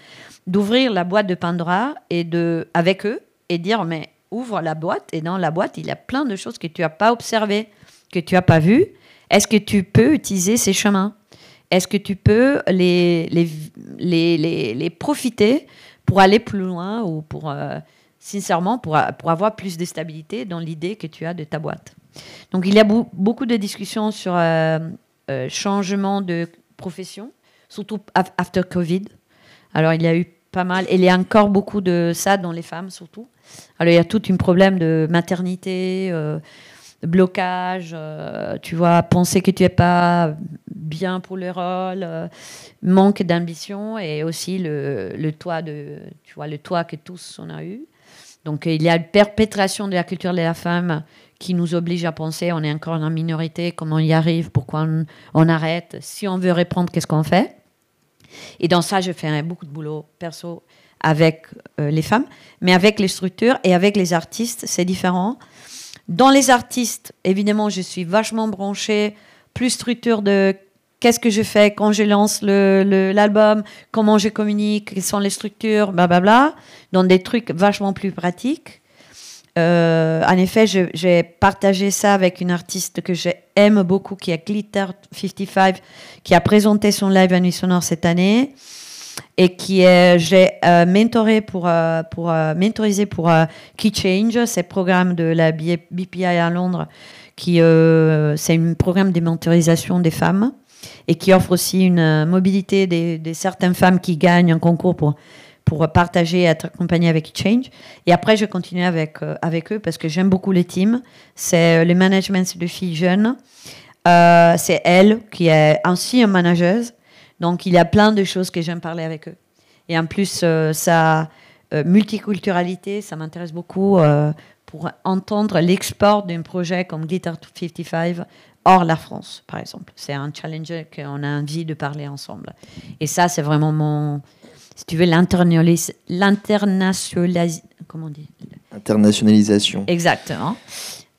d'ouvrir la boîte de Pandora et de, avec eux et dire, mais ouvre la boîte et dans la boîte, il y a plein de choses que tu n'as pas observées, que tu n'as pas vues. Est-ce que tu peux utiliser ces chemins? Est-ce que tu peux les, les, les, profiter pour aller plus loin ou pour, euh, sincèrement, pour, pour avoir plus de stabilité dans l'idée que tu as de ta boîte? Donc, il y a beaucoup de discussions sur euh, euh, changement de profession, surtout after Covid. Alors, il y a eu pas mal, et il y a encore beaucoup de ça dans les femmes, surtout. Alors, il y a tout un problème de maternité blocage, euh, tu vois, penser que tu n'es pas bien pour le rôle, euh, manque d'ambition et aussi le, toit de, tu vois, le toit que tous on a eu. Donc il y a une perpétration de la culture de la femme qui nous oblige à penser on est encore en minorité, comment on y arrive, pourquoi on, arrête, si on veut répondre, qu'est-ce qu'on fait? Et dans ça, je fais beaucoup de boulot perso avec euh, les femmes, mais avec les structures et avec les artistes, c'est différent. Dans les artistes, évidemment, je suis vachement branchée, plus structure de qu'est-ce que je fais quand je lance l'album, comment je communique, quelles sont les structures, blablabla, dans des trucs vachement plus pratiques. Euh, en effet, j'ai partagé ça avec une artiste que j'aime beaucoup, qui est Glitter55, qui a présenté son live à Nuit Sonore cette année et qui j'ai euh, mentoré pour euh, pour euh, mentorisé pour Key Change, c'est le programme de la BPI à Londres qui c'est un programme de mentorisation des femmes et qui offre aussi une mobilité des, des, certaines femmes qui gagnent un concours pour pour partager et être accompagnée avec Change. Et après, je continue avec, avec eux parce que j'aime beaucoup les teams. C'est le management de filles jeunes. c'est elle qui est aussi une manageuse donc il y a plein de choses que j'aime parler avec eux. Et en plus, euh, sa euh, multiculturalité, ça m'intéresse beaucoup euh, pour entendre l'export d'un projet comme Glitter 55 hors la France, par exemple. C'est un challenge qu'on a envie de parler ensemble. Et ça, c'est vraiment mon, si tu veux, l'internationalisation. Comment on dit? Internationalisation. Exactement.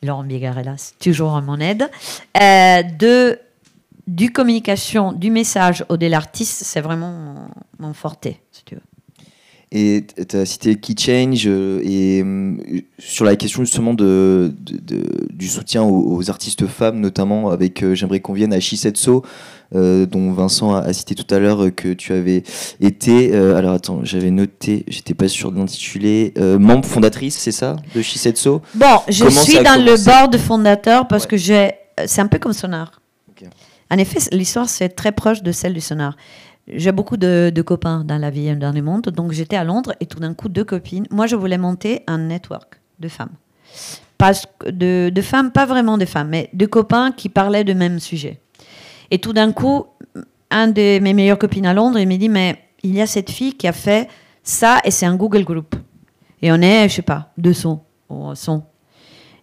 Laurent Bigarella, c'est toujours à mon aide. de du communication, du message au de l'artiste, c'est vraiment mon, forté, si tu veux. Et tu as cité Key Change euh, et euh, sur la question justement de, du soutien aux, artistes femmes, notamment avec, euh, j'aimerais qu'on vienne à Shisetso, dont Vincent a, cité tout à l'heure que tu avais été, alors attends, j'avais noté, j'étais pas sûr d'intituler, membre fondatrice, c'est ça, de Shisetso Bon, je suis dans le board fondateur parce que j'ai, c'est un peu comme Sonar. En effet, l'histoire, c'est très proche de celle du sonar. J'ai beaucoup de, copains dans la vie et dans le monde, donc j'étais à Londres et tout d'un coup, deux copines. Moi, je voulais monter un network de femmes. Pas de, de femmes, pas vraiment de femmes, mais de copains qui parlaient de même sujet. Et tout d'un coup, un de mes meilleures copines à Londres, il m'a dit, mais il y a cette fille qui a fait ça et c'est un Google Group. Et on est, je sais pas, 200 100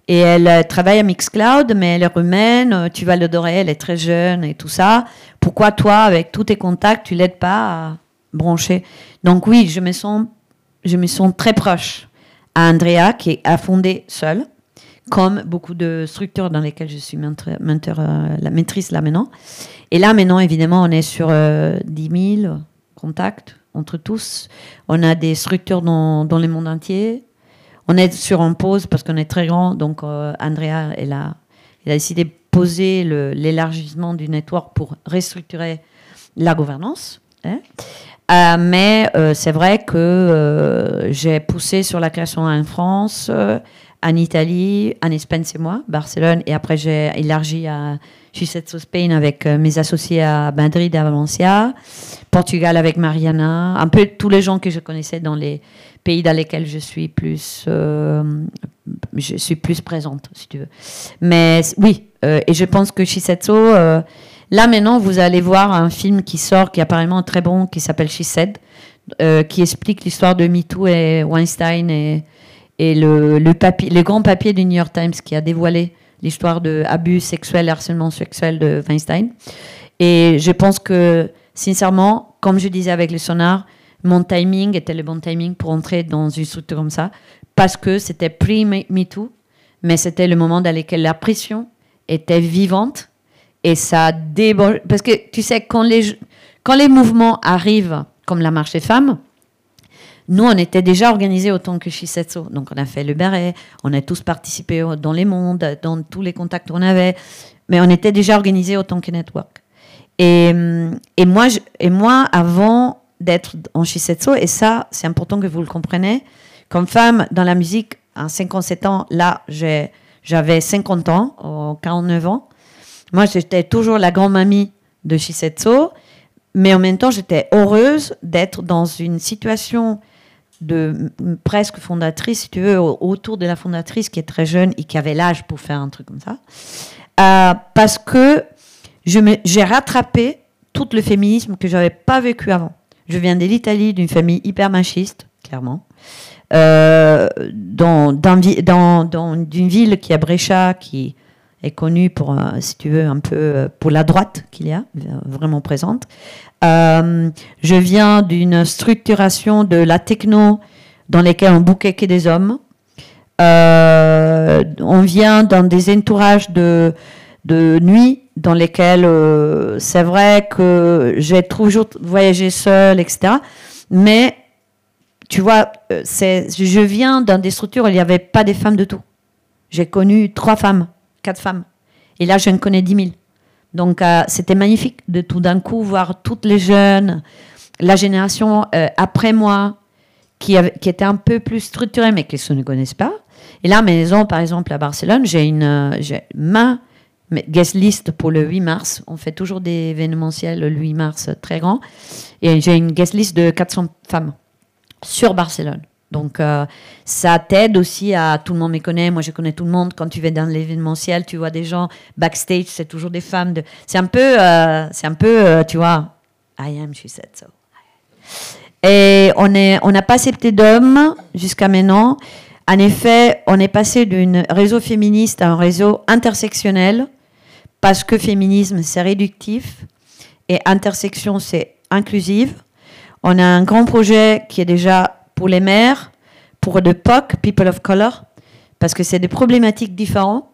et elle euh, travaille à Mixcloud, mais elle est rumaine, euh, tu vas l'adorer, elle est très jeune et tout ça. Pourquoi toi, avec tous tes contacts, tu l'aides pas à brancher? Donc oui, je me sens, je me sens très proche à Andrea, qui a fondé seule, comme beaucoup de structures dans lesquelles je suis euh, la maîtrise là maintenant. Et là maintenant, évidemment, on est sur 10 000 contacts entre tous. On a des structures dans, dans le monde entier on est sur en pause parce qu'on est très grand. Donc, euh, Andrea, elle a, elle a décidé de poser l'élargissement du network pour restructurer la gouvernance. Hein. Euh, mais euh, c'est vrai que j'ai poussé sur la création en France, en Italie, en Espagne, c'est moi, Barcelone, et après j'ai élargi à Chisetso Spain avec mes associés à Madrid à Valencia, Portugal avec Mariana, un peu tous les gens que je connaissais dans les pays dans lesquels je suis plus, euh, je suis plus présente, si tu veux. Mais oui, euh, et je pense que Shisetsu, euh, là maintenant, vous allez voir un film qui sort, qui est apparemment très bon, qui s'appelle She Said, qui explique l'histoire de MeToo et Weinstein et, et le, grand papier du New York Times qui a dévoilé l'histoire de abus sexuels, harcèlement sexuel de Weinstein. Et je pense que, sincèrement, comme je disais avec le sonar, mon timing était le bon timing pour entrer dans une structure comme ça, parce que c'était pre-MeToo, mais c'était le moment dans lequel la pression était vivante et ça déborde. Parce que tu sais, quand les, quand les mouvements arrivent, comme la marche des femmes, nous, on était déjà organisés autant que Shisetsu. Donc, on a fait le béret, on a tous participé dans les mondes, dans tous les contacts qu'on avait, mais on était déjà organisés autant que Network. Et, et, moi, et moi, avant d'être en Shisetsu. Et ça, c'est important que vous le compreniez. Comme femme dans la musique, à 57 ans, là, j'avais 50 ans, 49 ans. Moi, j'étais toujours la grand-mamie de Shisetsu. Mais en même temps, j'étais heureuse d'être dans une situation de presque fondatrice, si tu veux, autour de la fondatrice qui est très jeune et qui avait l'âge pour faire un truc comme ça. Euh, parce que j'ai rattrapé tout le féminisme que j'avais pas vécu avant. Je viens de l'Italie, d'une famille hyper machiste, clairement. Euh, dans, dans, dans, d'une ville qui est Brescia, qui est connue pour, euh, si tu veux, un peu euh, pour la droite qu'il y a, vraiment présente. je viens d'une structuration de la techno dans laquelle on bouquait que des hommes. on vient dans des entourages de, de nuit dans lesquelles euh, c'est vrai que j'ai toujours voyagé seule, etc. Mais tu vois, euh, je viens dans des structures où il n'y avait pas des femmes de tout. J'ai connu trois femmes, quatre femmes. Et là, je ne connais dix mille. Donc, euh, c'était magnifique de tout d'un coup voir toutes les jeunes, la génération euh, après moi, qui, qui était un peu plus structurée, mais qui se ne connaissent pas. Et là, maison, par exemple, à Barcelone, j'ai une, euh, ma guest list pour le 8 mars. On fait toujours des événementiels le 8 mars très grand. Et j'ai une guest list de 400 femmes sur Barcelone. Donc, euh, ça t'aide aussi à tout le monde me connaît. Moi, je connais tout le monde. Quand tu vas dans l'événementiel, tu vois des gens backstage, c'est toujours des femmes. C'est un peu, euh, c'est un peu, euh, tu vois, I am, she said so. Et on est, on n'a pas accepté d'hommes jusqu'à maintenant. En effet, on est passé d'un réseau féministe à un réseau intersectionnel parce que féminisme, c'est réductif et intersection, c'est inclusive. On a un grand projet qui est déjà pour les mères, pour le POC, People of Color, parce que c'est des problématiques différentes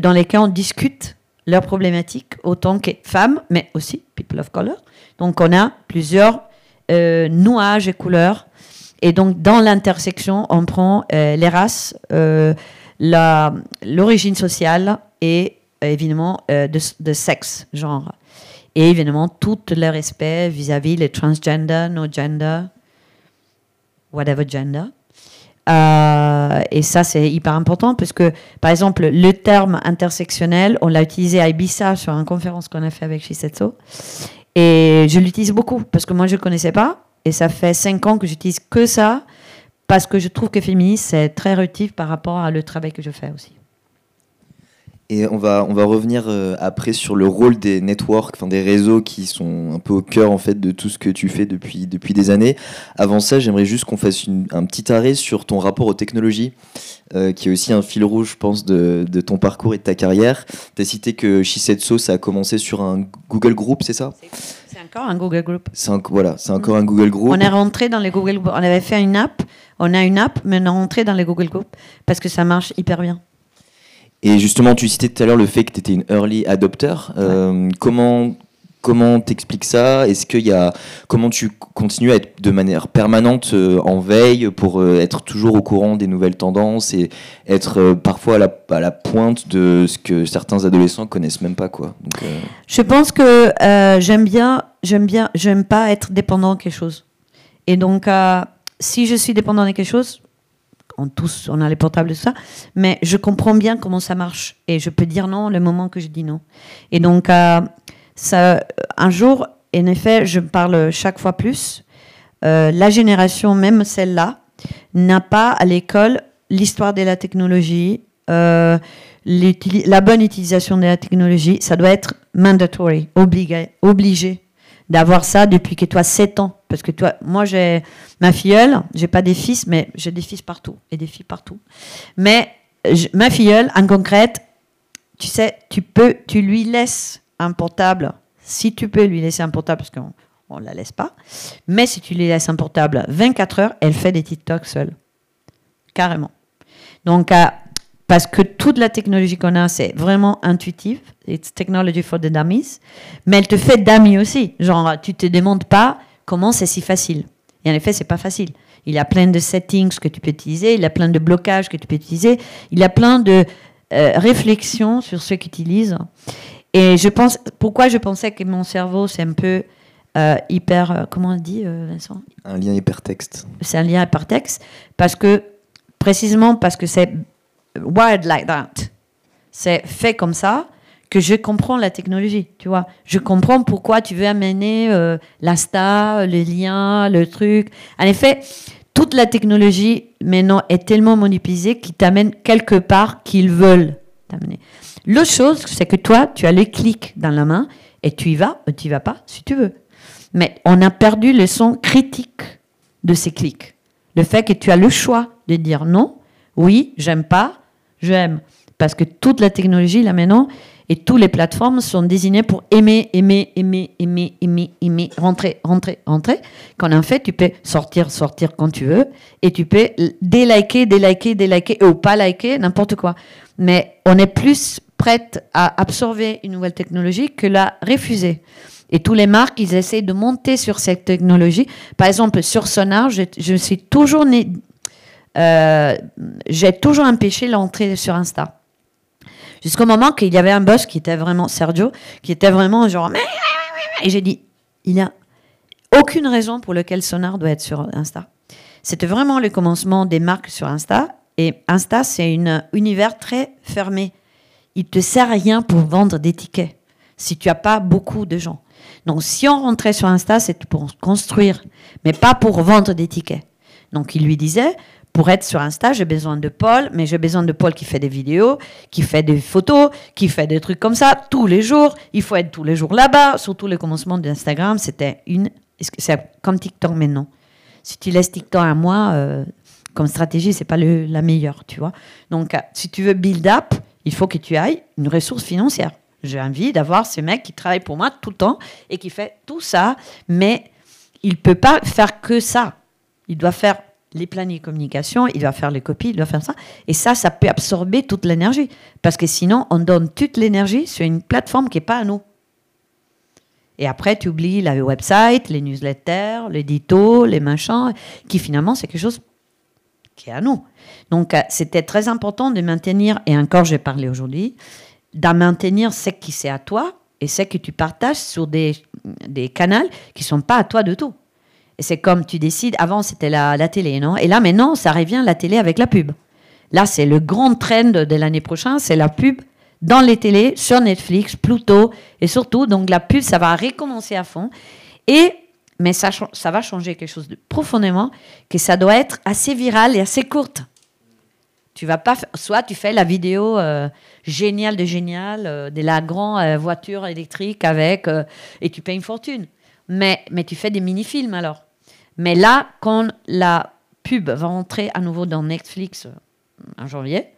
dans lesquelles on discute leurs problématiques autant que femmes, mais aussi People of Color. Donc on a plusieurs euh, nuages et couleurs. Et donc dans l'intersection, on prend euh, les races, euh, l'origine sociale et évidemment de, de sexe, genre. Et évidemment tout le respect vis-à-vis les transgender, no gender, whatever gender. Euh, et ça, c'est hyper important parce que, par exemple, le terme intersectionnel, on l'a utilisé à Ibiza sur une conférence qu'on a fait avec Shisetsu. Et je l'utilise beaucoup parce que moi, je ne connaissais pas. Et ça fait cinq ans que j'utilise que ça parce que je trouve que féministe, c'est très réactif par rapport à le travail que je fais aussi. Et on va, on va revenir euh, après sur le rôle des networks, enfin des réseaux qui sont un peu au cœur en fait de tout ce que tu fais depuis, depuis des années. Avant ça, j'aimerais juste qu'on fasse une- un petit arrêt sur ton rapport aux technologies, euh, qui est aussi un fil rouge, je pense, de, de ton parcours et de ta carrière. Tu as cité que Shisetsu, ça a commencé sur un Google Group, c'est ça? C'est encore un Google Group. Un- Voilà, c'est encore un Google Group. On est rentré dans les Google. On avait fait une app. On a une app, mais on est rentré dans les Google Group parce que ça marche hyper bien. Et justement, tu citais tout à l'heure le fait que tu étais une early adopter. Euh, Comment comment t'expliques ça? Est-ce qu'il y a comment tu continues à être de manière permanente euh, en veille pour euh, être toujours au courant des nouvelles tendances et être parfois à la, à la pointe de ce que certains adolescents connaissent même pas quoi? Donc, euh, Je pense que euh, j'aime bien, j'aime bien, j'aime pas être dépendant de quelque chose. Et donc, euh, si je suis dépendant de quelque chose, on tous, on a les portables ça, mais je comprends bien comment ça marche et je peux dire non le moment que je dis non. Et donc, euh, ça, un jour, en effet, je parle chaque fois plus. Euh, la génération, même celle-là, n'a pas à l'école l'histoire de la technologie, euh, la bonne utilisation de la technologie. Ça doit être mandatory, obligé d'avoir ça depuis que toi 7 ans. Parce que toi, moi, j'ai ma filleule, j'ai pas des fils, mais j'ai des fils partout et des filles partout. Mais ma filleule, en concrète, tu sais, tu peux, tu lui laisses un portable, si tu peux lui laisser un portable, parce qu'on on la laisse pas, mais si tu lui laisses un portable 24 heures, elle fait des TikTok seule. Carrément. Donc, euh, parce que toute la technologie qu'on a, c'est vraiment intuitif. It's technology for the dummies. Mais elle te fait dummy aussi. Genre, tu te demandes pas comment c'est si facile. Et en effet, c'est pas facile. Il y a plein de settings que tu peux utiliser, il y a plein de blocages que tu peux utiliser, il y a plein de euh, réflexions sur ce qu'ils utilisent. Et je pense, pourquoi je pensais que mon cerveau, c'est un peu euh, hyper, euh, comment on dit, Vincent? Un lien hypertexte. c'est un lien par texte parce que précisément parce que c'est wired like that. C'est fait comme ça que je comprends la technologie tu vois. Je comprends pourquoi tu veux amener euh, l'insta le lien le truc. En effet toute la technologie maintenant est tellement monopolisée qu'ils t'amènent quelque part qu'ils veulent t'amener. L'autre chose c'est que toi tu as le clic dans la main et tu y vas ou tu y vas pas si tu veux. Mais on a perdu le son critique de ces clics. Le fait que tu as le choix de dire non, oui, j'aime pas, j'aime. Parce que toute la technologie, là maintenant, et toutes les plateformes sont désignées pour aimer, aimer, aimer, aimer, aimer, aimer, rentrer, rentrer, rentrer. Quand en fait, tu peux sortir, sortir quand tu veux, et tu peux déliker, déliker, déliker, ou pas liker, n'importe quoi. Mais on est plus prête à absorber une nouvelle technologie que la refuser. Et tous les marques, ils essaient de monter sur cette technologie. Par exemple, sur Sonar, je, je suis toujours euh, j'ai toujours empêché l'entrée sur Insta. Jusqu'au moment qu'il y avait un boss qui était vraiment Sergio, qui était vraiment genre et j'ai dit il n'y a aucune raison pour laquelle Sonar doit être sur Insta. C'était vraiment le commencement des marques sur Insta. Et Insta, c'est un univers très fermé. Il te sert à rien pour vendre des tickets si tu n'as pas beaucoup de gens. Donc, si on rentrait sur Insta, c'est pour construire, mais pas pour vendre des tickets. Donc, il lui disait, pour être sur Insta, j'ai besoin de Paul, mais j'ai besoin de Paul qui fait des vidéos, qui fait des photos, qui fait des trucs comme ça tous les jours. Il faut être tous les jours là-bas. Surtout le commencement d'Instagram, c'était une. C'est comme TikTok maintenant? Si tu laisses TikTok à moi, euh, comme stratégie, c'est pas le, la meilleure, tu vois. Donc, euh, si tu veux build up, il faut que tu ailles une ressource financière. J'ai envie d'avoir ce mec qui travaille pour moi tout le temps et qui fait tout ça, mais il peut pas faire que ça. Il doit faire les plannings communication, il doit faire les copies, il doit faire ça. Et ça, ça peut absorber toute l'énergie. Parce que sinon, on donne toute l'énergie sur une plateforme qui n'est pas à nous. Et après, tu oublies la website, les newsletters, l'édito, les machins, qui finalement, c'est quelque chose qui est à nous. Donc, euh, c'était très important de maintenir, et encore, j'ai parlé aujourd'hui, de maintenir ce qui c'est à toi et ce que tu partages sur des, des canaux qui sont pas à toi de tout. Et c'est comme tu décides, avant c'était la, télé, non? Et là maintenant, ça revient la télé avec la pub. Là, c'est le grand trend de l'année prochaine, c'est la pub dans les télés, sur Netflix, Pluto, et surtout, donc la pub, ça va recommencer à fond. Et, mais ça, ça va changer quelque chose de profondément, que ça doit être assez viral et assez courte. Tu vas pas, soit tu fais la vidéo euh, géniale de génial euh, de la grande euh, voiture électrique avec et tu payes une fortune. Mais tu fais des mini-films alors. Mais là, quand la pub va rentrer à nouveau dans Netflix euh, en janvier,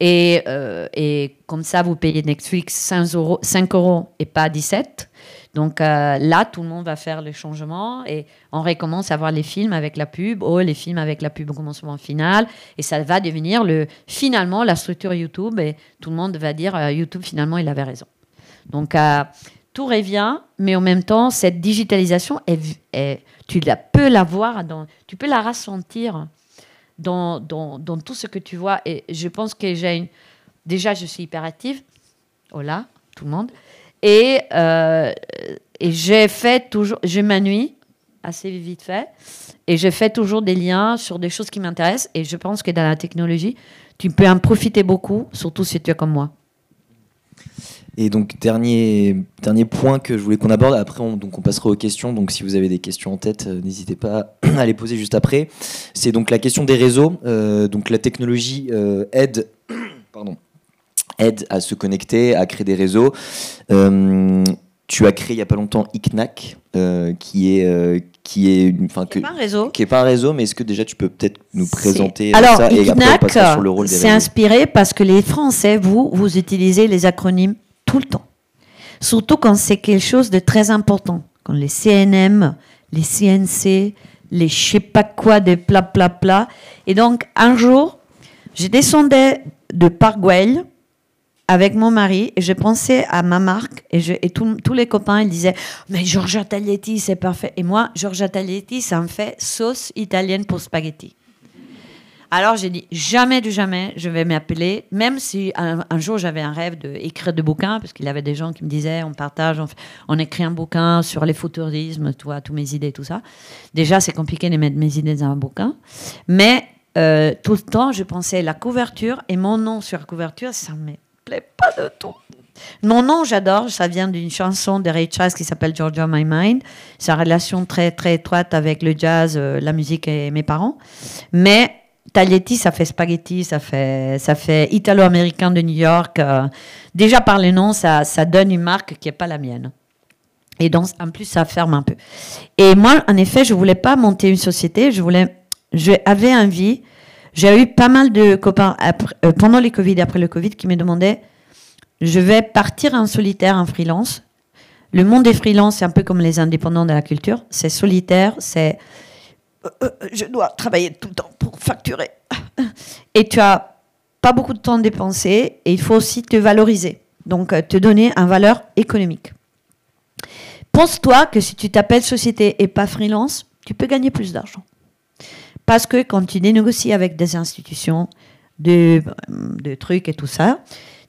et, euh, et comme ça, vous payez Netflix 5 euros, 5 euros et pas 17. Donc euh, là, tout le monde va faire le changement et on recommence à voir les films avec la pub, oh, les films avec la pub au commencement final, et ça va devenir le, finalement la structure YouTube et tout le monde va dire euh, YouTube finalement il avait raison. Donc tout revient, mais en même temps cette digitalisation, est, tu la peux la voir, dans, tu peux la ressentir dans, dans, tout ce que tu vois. Et je pense que j'ai une... déjà je suis hyperactive, hola tout le monde. Et, euh, et j'ai fait toujours, je m'ennuie assez vite fait, et je fais toujours des liens sur des choses qui m'intéressent. Et je pense que dans la technologie, tu peux en profiter beaucoup, surtout si tu es comme moi. Et donc, dernier, dernier point que je voulais qu'on aborde, après on, donc on passera aux questions, donc si vous avez des questions en tête, euh, n'hésitez pas à les poser juste après. C'est donc la question des réseaux. Euh, donc la technologie euh, aide, pardon, aide à se connecter, à créer des réseaux. Tu as créé il n'y a pas longtemps ICNAC, qui est... qui est enfin, que, C'est pas un réseau. qui est pas un réseau, mais est-ce que déjà tu peux peut-être nous présenter Alors, ça et après on ICNAC, sur le rôle des c'est inspiré parce que les Français, vous, vous utilisez les acronymes tout le temps. Surtout quand c'est quelque chose de très important. Quand les CNM, les CNC, les je sais pas quoi, des plats, plats, plats. Et donc, un jour, je descendais de Parguel avec mon mari et je pensais à ma marque et, tous les copains ils disaient mais Giorgia Taglietti c'est parfait et moi Giorgia Taglietti ça me fait sauce italienne pour spaghetti alors j'ai dit jamais de jamais je vais m'appeler même si un, jour j'avais un rêve d'écrire des bouquins parce qu'il y avait des gens qui me disaient on partage on, écrit un bouquin sur les futurismes toi toutes mes idées tout ça déjà c'est compliqué de mettre mes idées dans un bouquin mais euh, tout le temps je pensais la couverture et mon nom sur la couverture ça me plaît pas de tout mon nom, j'adore. Ça vient d'une chanson de Ray Charles qui s'appelle Georgia My Mind. C'est relation très, très étroite avec le jazz, euh, la musique et mes parents. Mais Taglietti, ça fait spaghetti, ça fait, ça fait italo-américain de New York. euh, déjà par les noms, ça, ça donne une marque qui n'est pas la mienne. Et donc, en plus, ça ferme un peu. Et moi, en effet, je voulais pas monter une société. Je voulais, j'avais envie. J'ai eu pas mal de copains après- euh, pendant le Covid et après le Covid qui me demandaient je vais partir en solitaire, en freelance. Le monde des freelances, c'est un peu comme les indépendants de la culture. C'est solitaire, c'est euh, euh, je dois travailler tout le temps pour facturer. Et tu as pas beaucoup de temps dépensé et il faut aussi te valoriser. Donc, euh, te donner une valeur économique. Pense-toi que si tu t'appelles société et pas freelance, tu peux gagner plus d'argent. Parce que quand tu négocies avec des institutions, de, trucs et tout ça,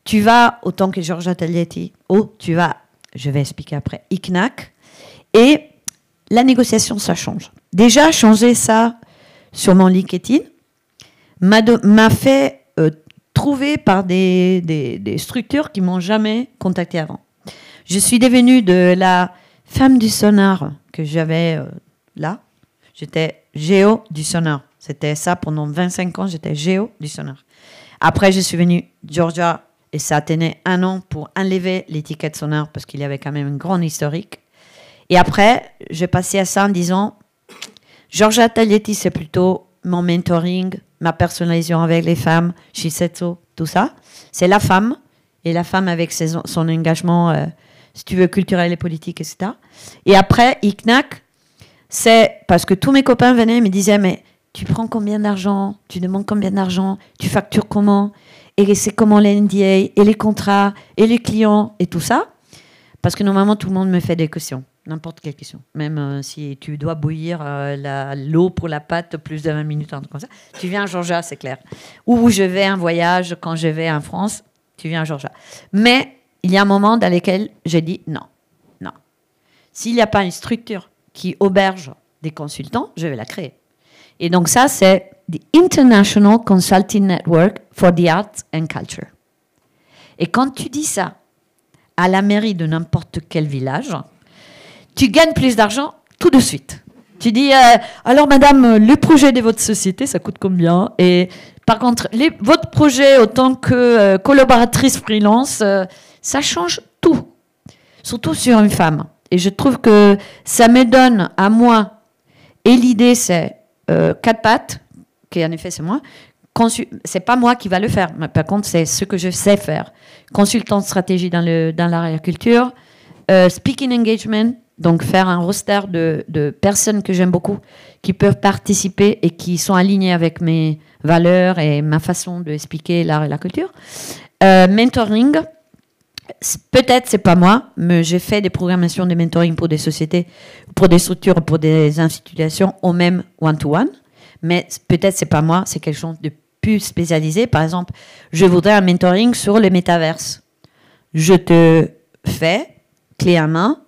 tu vas, autant que Georges Taglietti, oh, tu vas, je vais expliquer après, ICNAC, et la négociation, ça change. Déjà, changer ça sur mon LinkedIn m'a fait euh, trouver par des, structures qui m'ont jamais contacté avant. Je suis devenue de la femme du sonar que j'avais euh, là. J'étais géo du sonar. C'était ça pendant 25 ans, j'étais géo du sonar. Après, je suis venue Georgia et ça tenait un an pour enlever l'étiquette sonar parce qu'il y avait quand même une grande historique. Et après, j'ai passé à ça en disant Georgia Taglietti, c'est plutôt mon mentoring, ma personnalisation avec les femmes, Shisetsu, tout ça. C'est la femme, et la femme avec son engagement, euh, si tu veux, culturel et politique, etc. Et après, ICNAC, c'est parce que tous mes copains venaient et me disaient, mais tu prends combien d'argent? Tu demandes combien d'argent? Tu factures comment? Et c'est comment les NDA et les contrats et les clients et tout ça? Parce que normalement, tout le monde me fait des questions n'importe quelle question. Même euh, si tu dois bouillir euh, l'eau pour la pâte plus de 20 minutes. Tu viens à Georgia, c'est clair. Ou je vais un voyage, quand je vais en France, tu viens à Georgia. Mais il y a un moment dans lequel j'ai dit non, non. S'il n'y a pas une structure qui auberge des consultants, je vais la créer. Et donc ça, c'est the International Consulting Network for the Arts and Culture. Et quand tu dis ça à la mairie de n'importe quel village, tu gagnes plus d'argent tout de suite. Tu dis, euh, alors madame, le projet de votre société, ça coûte combien? Et par contre, votre projet autant que euh, collaboratrice freelance, euh, ça change tout. Surtout sur une femme. Et je trouve que ça me donne à moi, et l'idée c'est quatre pattes, qui en effet c'est moi, c'est pas moi qui va le faire, mais par contre c'est ce que je sais faire. Consultant de stratégie dans, le, dans l'agriculture, speaking engagement, donc faire un roster de, personnes que j'aime beaucoup, qui peuvent participer et qui sont alignées avec mes valeurs et ma façon d'expliquer l'art et la culture. Euh, mentoring, peut-être c'est pas moi, mais j'ai fait des programmations de mentoring pour des sociétés, pour des structures, pour des institutions, au même one-to-one. mais peut-être c'est pas moi, c'est quelque chose de plus spécialisé. Par exemple, je voudrais un mentoring sur le métaverse. Je te fais, clé à main,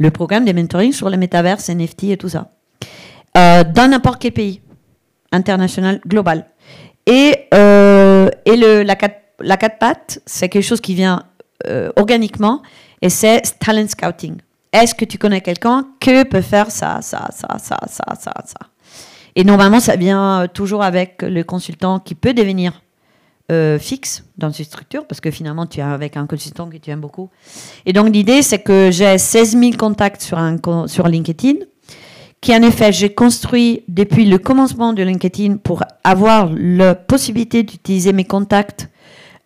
le programme de mentoring sur le métaverse, NFT et tout ça. Euh, dans n'importe quel pays, international, global. Et, euh, et le, la, quatre, la quatre pattes, c'est quelque chose qui vient euh, organiquement et c'est talent scouting. Est-ce que tu connais quelqu'un qui peut faire ça, ça, ça, ça, ça, ça, ça? Et normalement, ça vient toujours avec le consultant qui peut devenir euh, fixe dans cette structure, parce que finalement, tu es avec un consultant que tu aimes beaucoup. Et donc, l'idée, c'est que j'ai 16 000 contacts sur, un, sur LinkedIn, qui en effet, j'ai construit depuis le commencement de LinkedIn pour avoir la possibilité d'utiliser mes contacts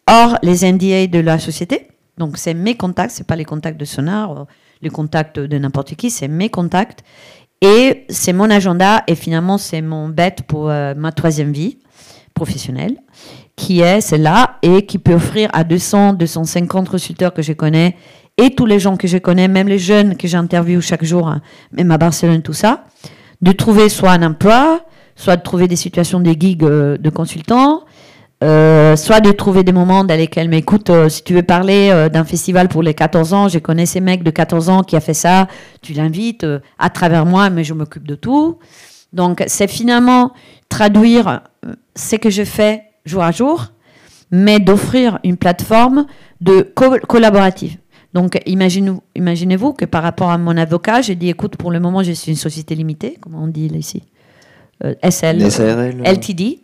hors les NDA de la société. Donc, c'est mes contacts, c'est pas les contacts de Sonar, les contacts de n'importe qui, c'est mes contacts. Et c'est mon agenda, et finalement, c'est mon bête pour euh, ma troisième vie professionnelle qui est celle-là et qui peut offrir à 200, 250 consulteurs que je connais et tous les gens que je connais, même les jeunes que j'interviewe chaque jour, hein, même à Barcelone, tout ça, de trouver soit un emploi, soit de trouver des situations des gigs euh, de consultants, euh, soit de trouver des moments dans lesquels, mais écoute, euh, si tu veux parler d'un festival pour les 14 ans, je connais ces mecs de 14 ans qui a fait ça, tu l'invites à travers moi, mais je m'occupe de tout. Donc, c'est finalement traduire ce que je fais jour à jour, mais d'offrir une plateforme de collaborative. Donc, imaginez-vous que par rapport à mon avocat, j'ai dit, écoute, pour le moment, je suis une société limitée, comment on dit là, ici euh, SL, SRL, LTD.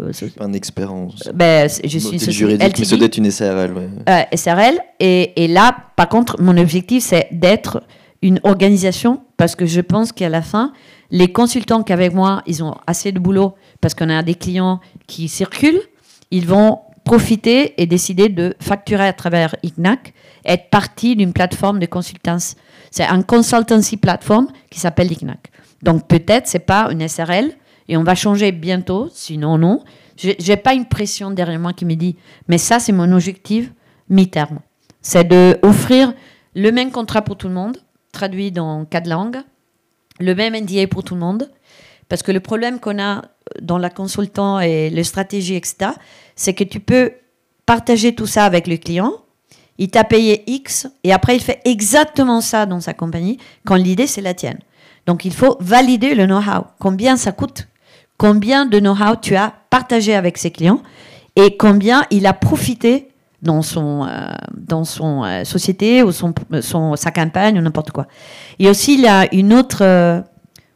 Euh, suis pas un expert en ben, je suis une juridique, mais ça doit être une SRL. Euh, SRL. Et, et, là, par contre, mon objectif, c'est d'être une organisation, parce que je pense qu'à la fin, les consultants qu'avec moi, ils ont assez de boulot parce qu'on a des clients qui circulent. Ils vont profiter et décider de facturer à travers ICNAC, être partie d'une plateforme de consultance. C'est un consultancy platform qui s'appelle ICNAC. Donc peut-être c'est pas une SRL et on va changer bientôt, sinon non. J'ai pas une pression derrière moi qui me dit mais ça c'est mon objectif mi-terme. C'est de offrir le même contrat pour tout le monde, traduit dans quatre langues, le même NDA pour tout le monde. Parce que le problème qu'on a dans la consultant et les stratégies, etc., c'est que tu peux partager tout ça avec le client, il t'a payé X, et après il fait exactement ça dans sa compagnie, quand l'idée c'est la tienne. Donc il faut valider le know-how. Combien ça coûte? Combien de know-how tu as partagé avec ses clients? Et combien il a profité dans son, euh, dans son euh, société ou son, sa campagne ou n'importe quoi? Et aussi, il y a une autre euh,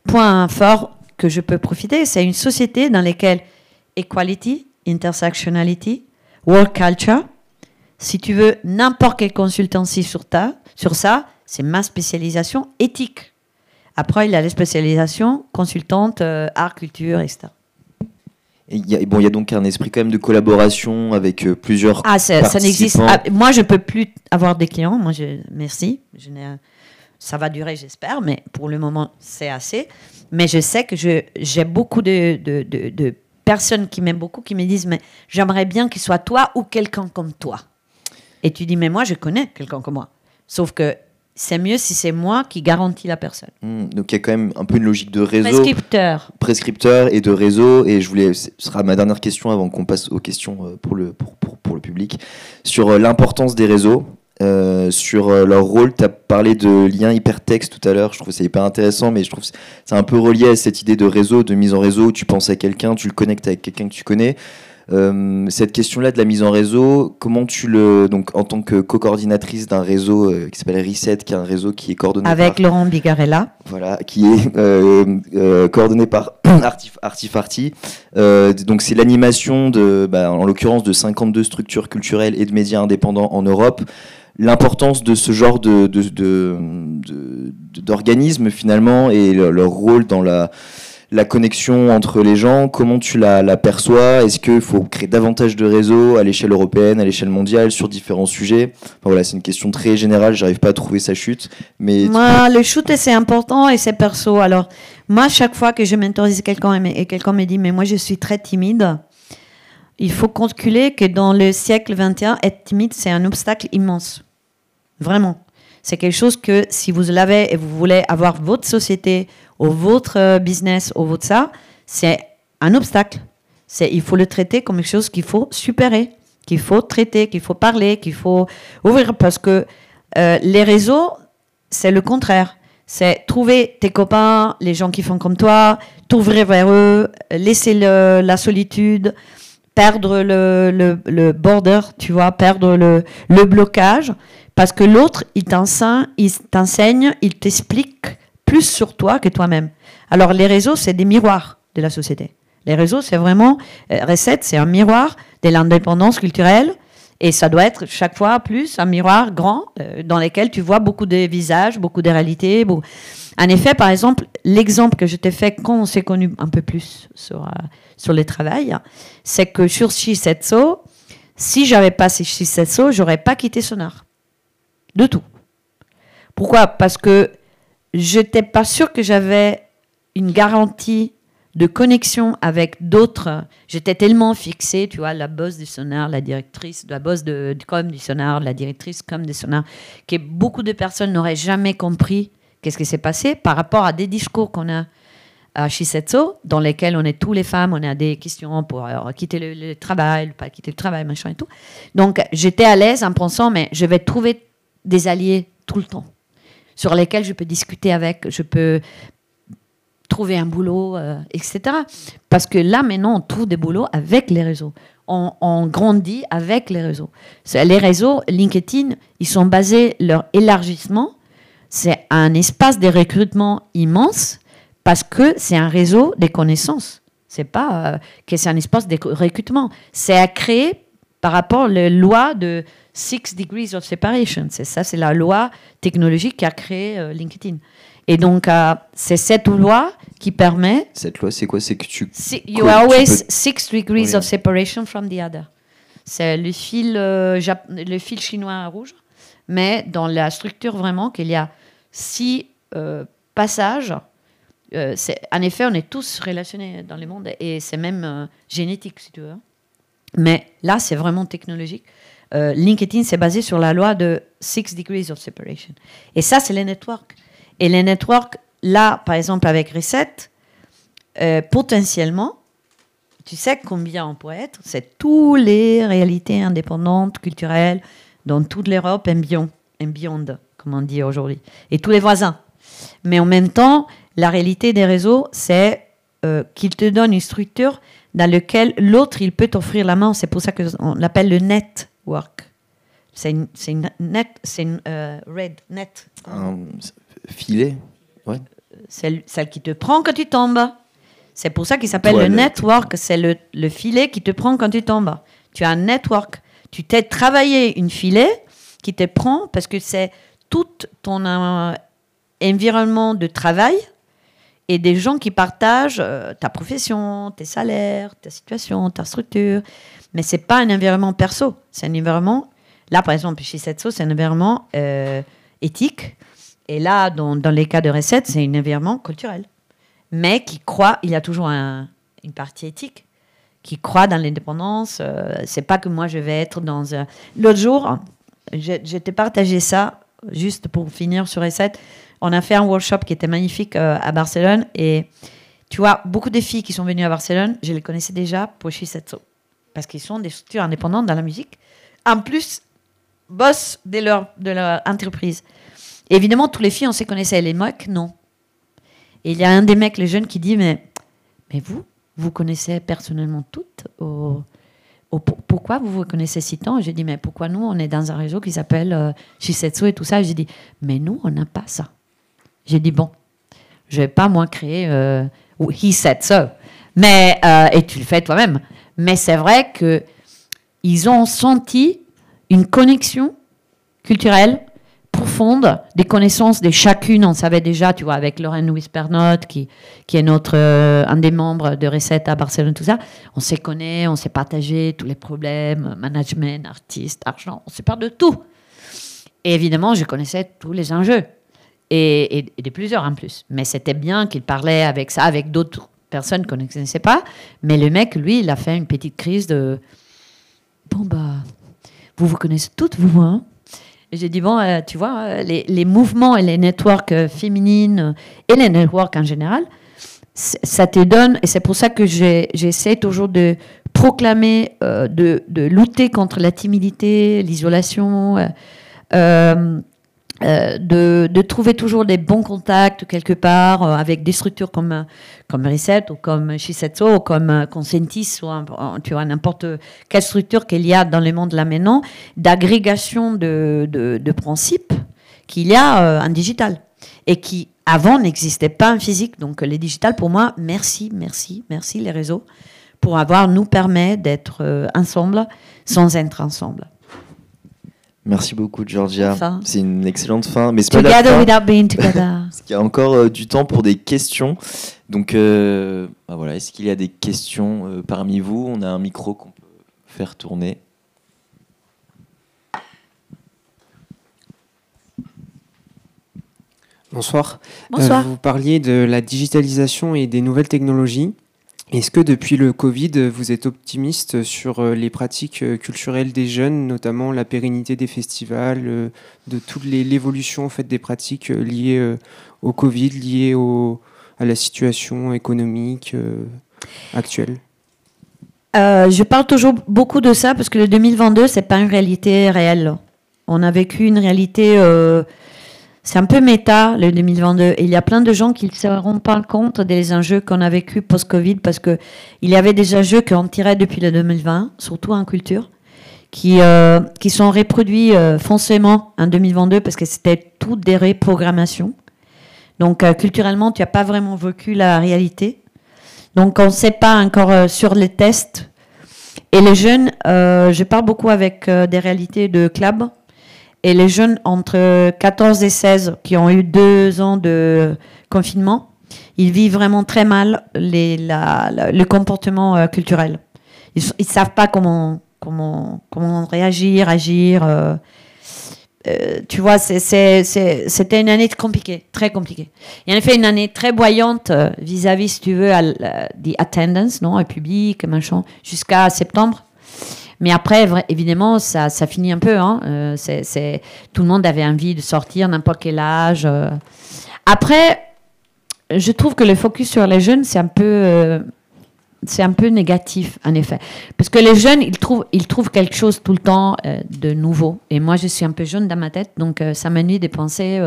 point fort que je peux profiter, c'est une société dans laquelle equality, intersectionality, work culture, si tu veux n'importe quelle consultancy sur, ta, sur ça, c'est ma spécialisation éthique. Après, il y a les spécialisations consultante, art, culture, etc. Il y, a, bon, il y a donc un esprit quand même de collaboration avec euh, plusieurs Ah, ça, ça n'existe. participants. ah, moi, je peux plus avoir des clients. Moi, je, merci. Je n'ai- ça va durer, j'espère, mais pour le moment, c'est assez. Mais je sais que j'ai beaucoup de, de- de- de personnes qui m'aiment beaucoup, qui me disent, mais j'aimerais bien qu'il soit toi ou quelqu'un comme toi. Et tu dis, mais moi, je connais quelqu'un comme moi. Sauf que c'est mieux si c'est moi qui garantis la personne. Hmm, donc il y a quand même un peu une logique de réseau, Prescripteur. prescripteur et de réseau. Et je voulais, ce sera ma dernière question avant qu'on passe aux questions euh, pour le, pour, pour- pour le public, sur euh, l'importance des réseaux. Euh, sur euh, leur rôle, tu as parlé de lien hypertexte tout à l'heure, je trouve que c'est hyper intéressant, mais je trouve que c'est un peu relié à cette idée de réseau, de mise en réseau, où tu penses à quelqu'un, tu le connectes avec quelqu'un que tu connais. Euh, cette question-là de la mise en réseau, comment tu le. Donc, en tant que co-coordinatrice d'un réseau euh, qui s'appelle Reset, qui est un réseau qui est coordonné Avec par, Laurent Bigarella. voilà, qui est euh, coordonné par Artif- Artifarty. Donc, c'est l'animation, de, bah, en l'occurrence, de 52 structures culturelles et de médias indépendants en Europe. L'importance de ce genre de, d'organismes, finalement, et le- leur rôle dans la la connexion entre les gens, comment tu la, la perçois Est-ce qu'il faut créer davantage de réseaux à l'échelle européenne, à l'échelle mondiale, sur différents sujets? Enfin, Voilà, c'est une question très générale, j'arrive pas à trouver sa chute. Mais Moi, le shoot, c'est important et c'est perso. Alors, moi, chaque fois que je mentorise quelqu'un et quelqu'un me dit, mais moi, je suis très timide, il faut calculer que dans le siècle 21, être timide, c'est un obstacle immense. Vraiment. C'est quelque chose que si vous l'avez et vous voulez avoir votre société ou votre euh, business ou votre ça, c'est un obstacle. C'est, il faut le traiter comme quelque chose qu'il faut supérer, qu'il faut traiter, qu'il faut parler, qu'il faut ouvrir. Parce que euh, les réseaux, c'est le contraire. C'est trouver tes copains, les gens qui font comme toi, t'ouvrir vers eux, laisser la solitude, perdre le, le, le border, tu vois, perdre le, le blocage. Parce que l'autre, il t'enseigne, il t'enseigne, il t'explique plus sur toi que toi-même. Alors les réseaux, c'est des miroirs de la société. Les réseaux, c'est vraiment, euh, Recette, c'est un miroir de l'indépendance culturelle. Et ça doit être chaque fois plus un miroir grand euh, dans lequel tu vois beaucoup de visages, beaucoup de réalités. En effet, par exemple, l'exemple que je t'ai fait quand on s'est connu un peu plus sur, euh, sur le travail, c'est que sur Shisetsu, si j'avais pas ces Shisetsu, j'aurais pas quitté Sonar. De tout. Pourquoi? Parce que je n'étais pas sûre que j'avais une garantie de connexion avec d'autres. J'étais tellement fixée, tu vois, la boss du sonar, la directrice, la boss de, com du sonar, la directrice com du sonar, que beaucoup de personnes n'auraient jamais compris qu'est-ce qui s'est passé par rapport à des discours qu'on a à Shisetsu, dans lesquels on est tous les femmes, on a des questions pour euh, quitter le, le travail, pas quitter le travail, machin et tout. Donc j'étais à l'aise en pensant, mais je vais trouver des alliés tout le temps, sur lesquels je peux discuter avec, je peux trouver un boulot, euh, etc. Parce que là, maintenant, on trouve des boulots avec les réseaux. On, grandit avec les réseaux. Les réseaux, LinkedIn, ils sont basés, leur élargissement, c'est un espace de recrutement immense parce que c'est un réseau des connaissances. C'est pas euh, que c'est un espace de recrutement. C'est à créer par rapport à la loi de Six Degrees of Separation. C'est ça, c'est la loi technologique qui a créé euh, LinkedIn. Et donc, euh, c'est cette loi qui permet. cette loi, c'est quoi? C'est que tu. Si- you are always peux- six degrees Oui. of separation from the other. C'est le fil, euh, le fil chinois rouge, mais dans la structure vraiment qu'il y a six euh, passages. Euh, en effet, on est tous relationnés dans le monde et c'est même euh, génétique, si tu veux. Mais là, c'est vraiment technologique. euh, LinkedIn, c'est basé sur la loi de Six Degrees of Separation. Et ça, c'est les networks. Et les networks, là, par exemple, avec Reset, potentiellement, tu sais combien on pourrait être? C'est toutes les réalités indépendantes, culturelles, dans toute l'Europe et beyond, and beyond, comme on dit aujourd'hui. Et tous les voisins. Mais en même temps, la réalité des réseaux, c'est euh, qu'ils te donnent une structure dans laquelle l'autre, il peut t'offrir la main. C'est pour ça qu'on l'appelle le network. C'est une, net, c'est une euh, red net. Un filet. Ouais. C'est celle qui te prend quand tu tombes. C'est pour ça qu'il s'appelle le network. C'est le, le filet qui te prend quand tu tombes. Tu as un network. Tu t'es travaillé une filet qui te prend parce que c'est tout ton euh, environnement de travail et des gens qui partagent euh, ta profession, tes salaires, ta situation, ta structure. Mais c'est pas un environnement perso. C'est un environnement. Là, par exemple, chez Setso, c'est un environnement euh, éthique. Et là, dans, dans les cas de recettes, c'est un environnement culturel. Mais qui croit, il y a toujours un- une partie éthique, qui croit dans l'indépendance. Euh, c'est pas que moi, je vais être dans un. L'autre jour, je, je t'ai partagé ça, juste pour finir sur recettes. On a fait un workshop qui était magnifique euh, à Barcelone. Et tu vois, beaucoup de filles qui sont venues à Barcelone, je les connaissais déjà pour Shisetsu. Parce qu'ils sont des structures indépendantes dans la musique. En plus, boss de leur, de leur entreprise. Évidemment, tous les filles, on se connaissait. Les mecs, non. Et il y a un des mecs, les jeunes, qui dit Mais, mais vous, vous connaissez personnellement toutes Pourquoi vous vous connaissez si tant? J'ai dit Mais pourquoi nous, on est dans un réseau qui s'appelle euh, et tout ça? J'ai dit Mais nous, on n'a pas ça. J'ai dit Bon, je vais pas, moi, créer euh, ou He said so. Mais, euh, et tu le fais toi-même. Mais c'est vrai que ils ont senti une connexion culturelle profonde, des connaissances de chacune. On savait déjà, tu vois, avec Lorraine Wispernot, qui, qui est notre, euh, un des membres de Recette à Barcelone, tout ça. On s'est connaît, on s'est partagé tous les problèmes, management, artiste, argent, on s'est parlé de tout. Et évidemment, je connaissais tous les enjeux. Et, et, de plusieurs en plus. Mais c'était bien qu'il parlait avec ça, avec d'autres personnes qu'on ne connaissait pas. Mais le mec, lui, il a fait une petite crise de Bon, bah, vous vous connaissez toutes, vous, hein j'ai dit, bon, euh, tu vois, euh, les, mouvements et les networks féminines et les networks en général, ça te donne, et c'est pour ça que j'essaie toujours de proclamer, euh, de, lutter contre la timidité, l'isolation, euh, de, trouver toujours des bons contacts quelque part euh, avec des structures comme, comme Reset ou comme Shisetsu ou comme euh, Consentis ou tu vois, n'importe quelle structure qu'il y a dans le monde là maintenant, d'agrégation de, de, de principes qu'il y a en digital et qui avant n'existait pas en physique. Donc les digital pour moi, merci, merci, merci les réseaux pour avoir nous permet d'être ensemble sans être ensemble. Merci beaucoup, Georgia. Enfin. C'est une excellente fin. Mais c'est pas la Together fin, without being together. parce qu'il y a encore euh, du temps pour des questions. Donc, euh, bah voilà, est-ce qu'il y a des questions euh, parmi vous? On a un micro qu'on peut faire tourner. Bonsoir. Bonsoir. Euh, vous parliez de la digitalisation et des nouvelles technologies. Est-ce que depuis le Covid, vous êtes optimiste sur euh, les pratiques euh, culturelles des jeunes, notamment la pérennité des festivals, euh, de toute l'évolution en fait, des pratiques liées au Covid, liées à la situation économique actuelle? Je parle toujours beaucoup de ça parce que le 2022, c'est pas une réalité réelle. On a vécu une réalité, c'est un peu méta le 2022. Et il y a plein de gens qui ne se rendent pas compte des enjeux qu'on a vécu post-Covid parce que il y avait des enjeux qu'on tirait depuis le 2020, surtout en culture, qui, euh, qui sont reproduits euh, foncièrement en 2022 parce que c'était toutes des reprogrammations. Donc euh, culturellement, tu n'as pas vraiment vécu la réalité. Donc, on ne sait pas encore euh, sur les tests. Et les jeunes, je parle beaucoup avec des réalités de club. Et les jeunes entre 14 et 16 qui ont eu deux ans de confinement, ils vivent vraiment très mal les, le comportement euh, culturel. Ils ne savent pas comment, comment, comment réagir, agir. euh. Euh, tu vois, c'était une année compliquée, très compliquée. Et en effet, une année très boyante euh, vis-à-vis, si tu veux, à l- euh, des attendance, non, au public, machin, jusqu'à septembre. Mais après, évidemment, ça, ça finit un peu. Hein. Euh, tout le monde avait envie de sortir, n'importe quel âge. euh. Après, je trouve que le focus sur les jeunes, c'est un peu, euh, c'est un peu négatif, en effet. Parce que les jeunes, ils trouvent, ils trouvent quelque chose tout le temps de nouveau. Et moi, je suis un peu jeune dans ma tête, donc ça m'ennuie de penser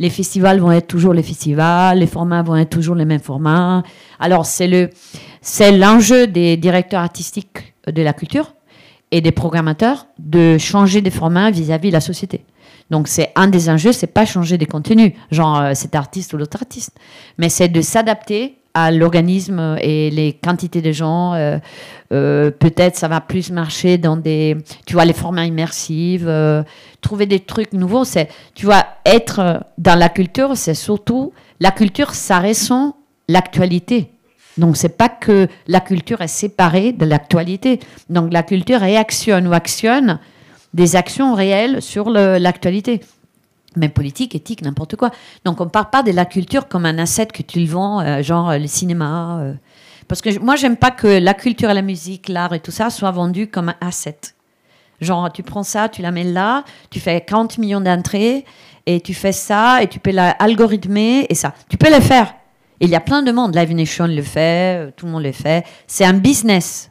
les festivals vont être toujours les festivals, les formats vont être toujours les mêmes formats. Alors, c'est l'enjeu des directeurs artistiques de la culture et des programmateurs de changer des formats vis-à-vis de la société. Donc c'est un des enjeux, c'est pas changer des contenus, genre euh, cet artiste ou l'autre artiste, mais c'est de s'adapter à l'organisme et les quantités de gens. euh, euh, Peut-être ça va plus marcher dans des, tu vois, les formats immersifs, trouver des trucs nouveaux. C'est, tu vois, être dans la culture, c'est surtout la culture, ça ressent l'actualité. Donc c'est pas que la culture est séparée de l'actualité. Donc la culture réactionne ou actionne des actions réelles sur l'actualité. Même politique, éthique, n'importe quoi. Donc on ne parle pas de la culture comme un asset que tu le vends, euh, genre euh, le cinéma. euh. Parce que moi, j'aime pas que la culture et la musique, l'art et tout ça soient vendus comme un asset. Genre, tu prends ça, tu la mets là, tu fais 40 millions d'entrées, et tu fais ça, et tu peux l'algorithmer, et ça. Tu peux le faire. Il y a plein de monde. Live Nation le fait, euh, tout le monde le fait. C'est un business.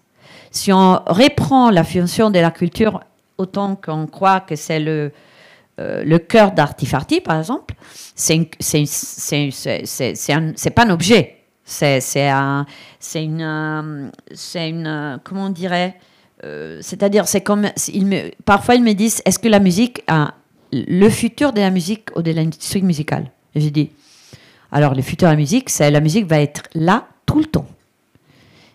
Si on reprend la fonction de la culture autant qu'on croit que c'est le, euh, cœur d'Artifarty, par exemple, c'est pas un objet. C'est un, une, euh, une, comment on dirait, c'est-à-dire c'est comme, me, parfois ils me disent, est-ce que la musique a le futur de la musique ou de l'industrie musicale? J'ai dit, alors le futur de la musique, c'est la musique va être là tout le temps.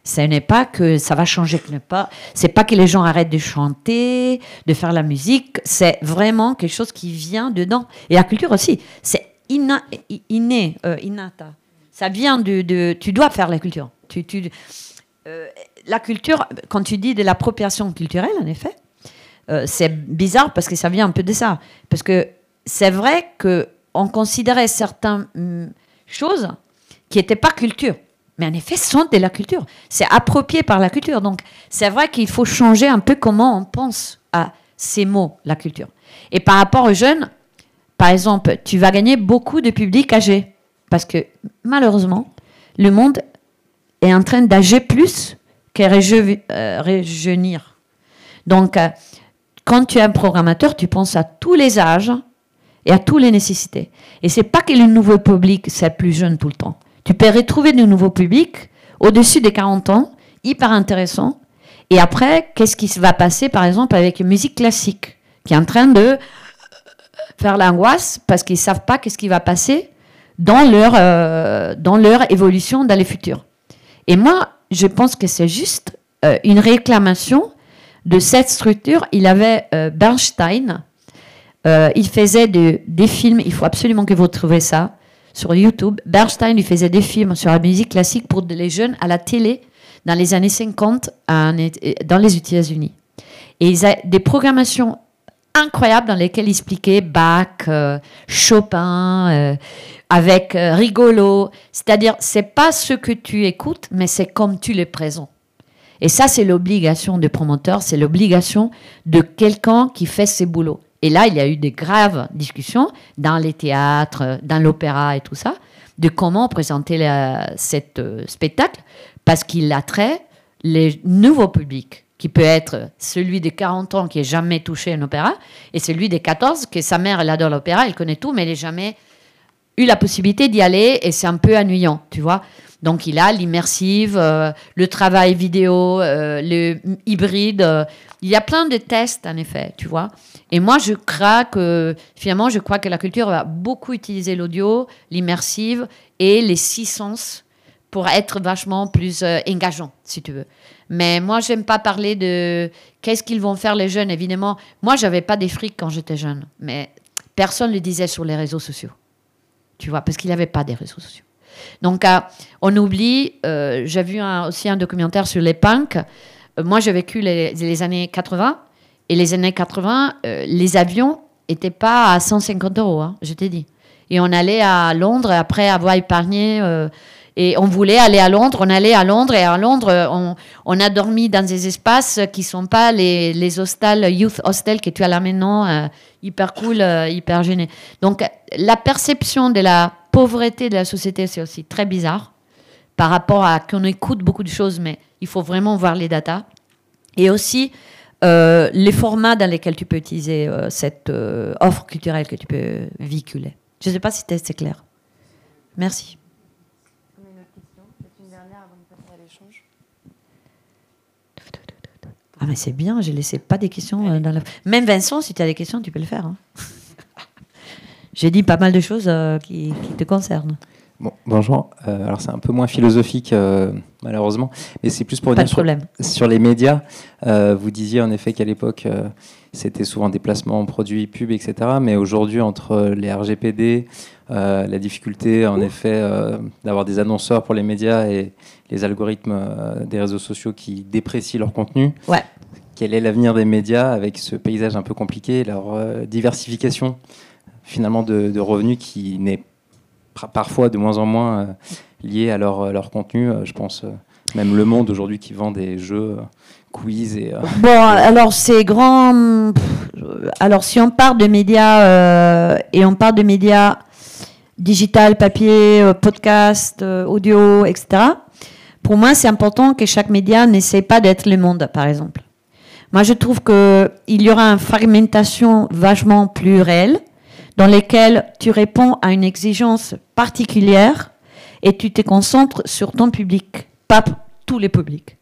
Ce n'est pas que ça va changer, n'est pas, c'est pas que les gens arrêtent de chanter, de faire la musique. C'est vraiment quelque chose qui vient dedans. Et la culture aussi, c'est inné, euh, innata. Ça vient de, tu dois faire la culture. Tu, euh, la culture, quand tu dis de l'appropriation culturelle, en effet, euh, c'est bizarre parce que ça vient un peu de ça. Parce que c'est vrai que on considérait certaines hum, choses qui n'étaient pas culture. Mais en effet, sont de la culture. C'est approprié par la culture. Donc, c'est vrai qu'il faut changer un peu comment on pense à ces mots, la culture. Et par rapport aux jeunes, par exemple, tu vas gagner beaucoup de public âgé. Parce que malheureusement, le monde est en train d'âger plus réjeu- euh, rajeunir. Donc, euh, quand tu es un programmateur, tu penses à tous les âges et à toutes les nécessités. Et c'est pas que le nouveau public, c'est plus jeune tout le temps. Tu peux retrouver de nouveaux publics au-dessus des 40 ans, hyper intéressant. Et après, qu'est-ce qui va passer, par exemple, avec la musique classique, qui est en train de faire l'angoisse parce qu'ils savent pas qu'est-ce qui va passer dans leur, euh, dans leur évolution dans les futurs. Et moi, je pense que c'est juste euh, une réclamation de cette structure. Il avait euh, Bernstein, euh, il faisait de- des films, il faut absolument que vous trouviez ça sur YouTube. Bernstein, il faisait des films sur la musique classique pour les jeunes à la télé dans les années 50 en- dans les États-Unis. Et ils avaient des programmations incroyables dans lesquelles il expliquait Bach, euh, Chopin, euh, avec rigolo. C'est-à-dire, c'est pas ce que tu écoutes, mais c'est comme tu les présentes. Et ça, c'est l'obligation du promoteur, c'est l'obligation de quelqu'un qui fait ses boulots. Et là, il y a eu des graves discussions dans les théâtres, dans l'opéra et tout ça, de comment présenter cet euh, spectacle, parce qu'il attrait les nouveaux publics, qui peut être celui de 40 ans qui n'a jamais touché un opéra, et celui de 14 que sa mère, elle adore l'opéra, elle connaît tout, mais elle n'a jamais eu la possibilité d'y aller, et c'est un peu ennuyant, tu vois. Donc il a l'immersive, euh, le travail vidéo, euh, le hybride. euh, il y a plein de tests, en effet, tu vois. Et moi, je crois que, finalement, je crois que la culture va beaucoup utiliser l'audio, l'immersive et les six sens pour être vachement plus engageant, si tu veux. Mais moi, j'aime pas parler de qu'est-ce qu'ils vont faire les jeunes, évidemment. Moi, j'avais pas des frics quand j'étais jeune, mais personne le disait sur les réseaux sociaux. Tu vois, parce qu'il n'y avait pas des réseaux sociaux. Donc, euh, on oublie, euh, j'ai vu aussi un documentaire sur les punks. Euh, moi, j'ai vécu les, années 80. Et les années 80, euh, les avions n'étaient pas à 150 euros, hein, je t'ai dit. Et on allait à Londres après avoir épargné. Et on voulait aller à Londres, on allait à Londres, et à Londres, on, a dormi dans des espaces qui sont pas les, hostels, youth hostels que tu as là maintenant, hyper cool, hyper gêné. Donc, la perception de la pauvreté de la société, c'est aussi très bizarre par rapport à qu'on écoute beaucoup de choses, mais il faut vraiment voir les datas. Et aussi, euh, les formats dans lesquels tu peux utiliser euh, cette euh, offre culturelle que tu peux véhiculer. Je ne sais pas si c'est clair. Merci. Ah mais c'est bien, j'ai laissé pas des questions dans la... Même Vincent, si tu as des questions, tu peux le faire. hein. J'ai dit pas mal de choses euh, qui, qui te concernent. Bon, bonjour. Euh, alors c'est un peu moins philosophique euh, malheureusement, mais c'est plus pour dire sur, sur les médias. euh, vous disiez en effet qu'à l'époque euh, c'était souvent des placements produits, pubs, etc. Mais aujourd'hui entre les RGPD, euh, la difficulté en effet euh, d'avoir des annonceurs pour les médias et les algorithmes euh, des réseaux sociaux qui déprécient leur contenu. Ouais. Quel est l'avenir des médias avec ce paysage un peu compliqué, leur euh, diversification? Finalement de, revenus qui n'est parfois de moins en moins euh, lié à leur, contenu. Euh, je pense euh, même Le Monde aujourd'hui qui vend des jeux quiz et Bon, alors c'est grand. Alors si on parle de médias et on parle de médias digital, papier, podcast, audio, etc. Pour moi, c'est important que chaque média n'essaie pas d'être le monde, par exemple. Moi, je trouve que il y aura une fragmentation vachement plus réelle, dans laquelle tu réponds à une exigence particulière et tu te concentres sur ton public, pas tous les publics.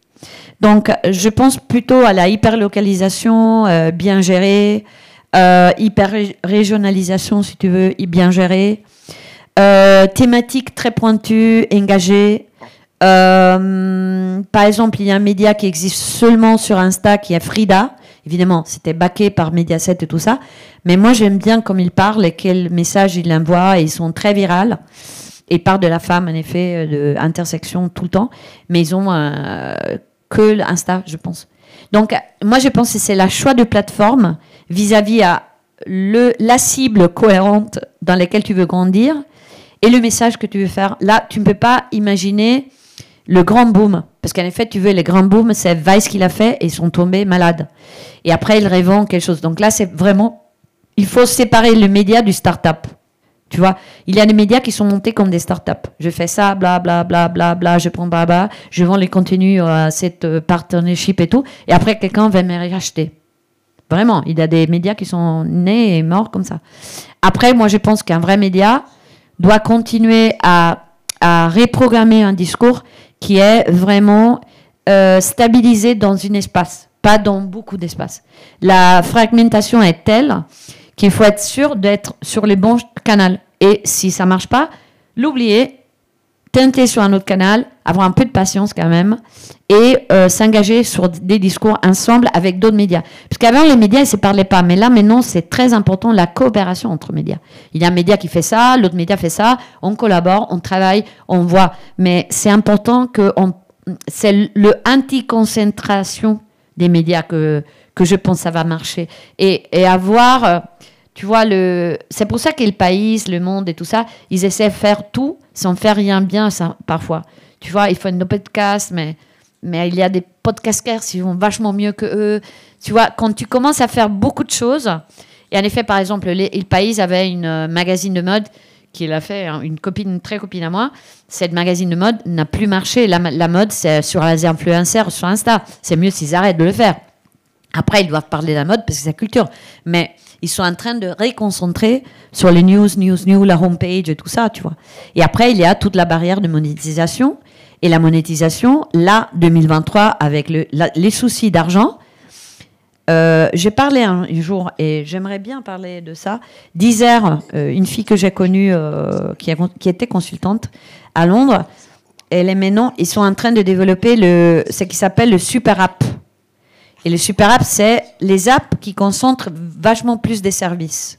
Donc, je pense plutôt à la hyperlocalisation euh, bien gérée, euh, hyper-régionalisation, si tu veux, bien gérée, euh, thématique très pointue, engagée. Euh, par exemple, il y a un média qui existe seulement sur Insta, qui est Frida. Évidemment, c'était baqué par Mediaset et tout ça. Mais moi, j'aime bien comme il parle et quel message il envoie. Et ils sont très virales. Et parlent de la femme, en effet, euh, de intersection tout le temps. Mais ils ont euh, que Insta, je pense. Donc, moi, je pense que c'est la choix de plateforme vis-à-vis à le, la cible cohérente dans laquelle tu veux grandir et le message que tu veux faire. Là, tu ne peux pas imaginer le grand boom. Parce qu'en effet, tu veux, les grands booms, c'est Vice qu'il a fait et ils sont tombés malades. Et après, ils revendent quelque chose. Donc là, c'est vraiment. Il faut séparer le média du start-up. Tu vois, il y a des médias qui sont montés comme des start-up. Je fais ça, bla bla bla bla bla, je prends bla, je vends les contenus à cette euh, partnership et tout, et après quelqu'un va me racheter. Vraiment, il y a des médias qui sont nés et morts comme ça. Après, moi, je pense qu'un vrai média doit continuer à, à reprogrammer un discours qui est vraiment euh, stabilisé dans un espace, pas dans beaucoup d'espaces. La fragmentation est telle qu'il faut être sûr d'être sur les bons canaux. Et si ça marche pas, l'oublier, tenter sur un autre canal, avoir un peu de patience quand même, et euh, s'engager sur des discours ensemble avec d'autres médias. Parce qu'avant, les médias, ils ne se parlaient pas. Mais là, maintenant, c'est très important la coopération entre médias. Il y a un média qui fait ça, l'autre média fait ça, on collabore, on travaille, on voit. Mais c'est important que c'est le anti-concentration des médias que, que je pense ça va marcher. Et, et avoir, euh, tu vois, le, c'est pour ça que le pays, le monde et tout ça, ils essaient de faire tout sans faire rien bien ça, parfois. Tu vois, ils font nos podcasts, mais, mais il y a des podcasters qui vont vachement mieux que eux. Tu vois, quand tu commences à faire beaucoup de choses, et en effet, par exemple, les, le pays avait une euh, magazine de mode qu'il a fait, hein, une copine, une très copine à moi. Cette magazine de mode n'a plus marché. La, la mode, c'est sur les influenceurs, sur Insta. C'est mieux s'ils arrêtent de le faire. Après, ils doivent parler de la mode parce que c'est la culture. Mais ils sont en train de réconcentrer sur les news, news, news, la homepage et tout ça, tu vois. Et après, il y a toute la barrière de monétisation. Et la monétisation, là, 2023, avec les soucis d'argent, euh, j'ai parlé un jour, et j'aimerais bien parler de ça, d'Isère, euh, une fille que j'ai connue, euh, qui, était consultante à Londres. Elle est maintenant, ils sont en train de développer ce qui s'appelle le super app. Et le super app, c'est les apps qui concentrent vachement plus des services.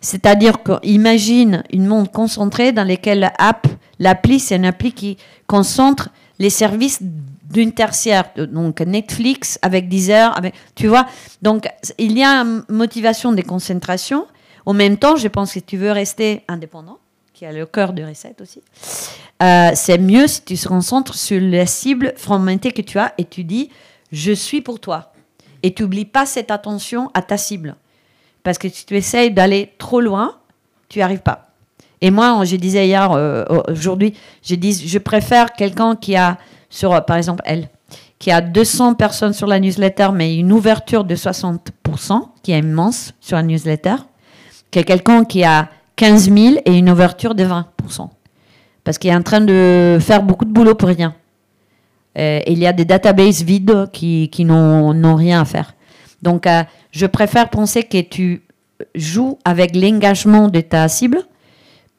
C'est-à-dire qu'imagine une monde concentré dans lequel l'app, l'appli, c'est une appli qui concentre les services d'une tertiaire, donc Netflix avec Deezer, tu vois. Donc il y a une motivation de concentration. En même temps, je pense que tu veux rester indépendant. qui est le cœur de recette aussi. Euh, c'est mieux si tu se concentres sur la cible fragmentée que tu as et tu dis je suis pour toi. Et tu n'oublies pas cette attention à ta cible. Parce que si tu essayes d'aller trop loin, tu n'y arrives pas. Et moi, je disais hier, euh, aujourd'hui, je dis, je préfère quelqu'un qui a, sur, par exemple, elle, qui a 200 personnes sur la newsletter, mais une ouverture de 60%, qui est immense sur la newsletter, que quelqu'un qui a 15 000 et une ouverture de 20%. Parce qu'il est en train de faire beaucoup de boulot pour rien. Euh, il y a des databases vides qui, qui n'ont rien à faire. Donc, euh, je préfère penser que tu joues avec l'engagement de ta cible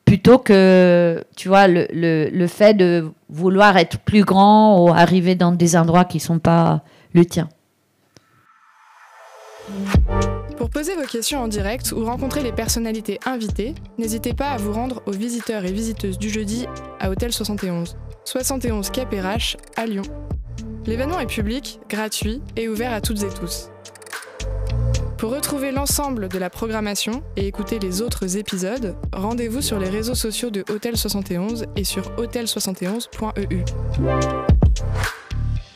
plutôt que, tu vois, le, le, le, fait de vouloir être plus grand ou arriver dans des endroits qui ne sont pas le tien. Pour poser vos questions en direct ou rencontrer les personnalités invitées, n'hésitez pas à vous rendre aux visiteurs et visiteuses du jeudi à Hôtel 71, 71 KPRH à Lyon. L'événement est public, gratuit et ouvert à toutes et tous. Pour retrouver l'ensemble de la programmation et écouter les autres épisodes, rendez-vous sur les réseaux sociaux de Hôtel 71 et sur hôtel71.eu.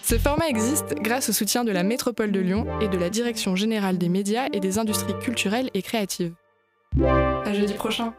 Ce format existe grâce au soutien de la Métropole de Lyon et de la Direction générale des médias et des industries culturelles et créatives. À jeudi prochain!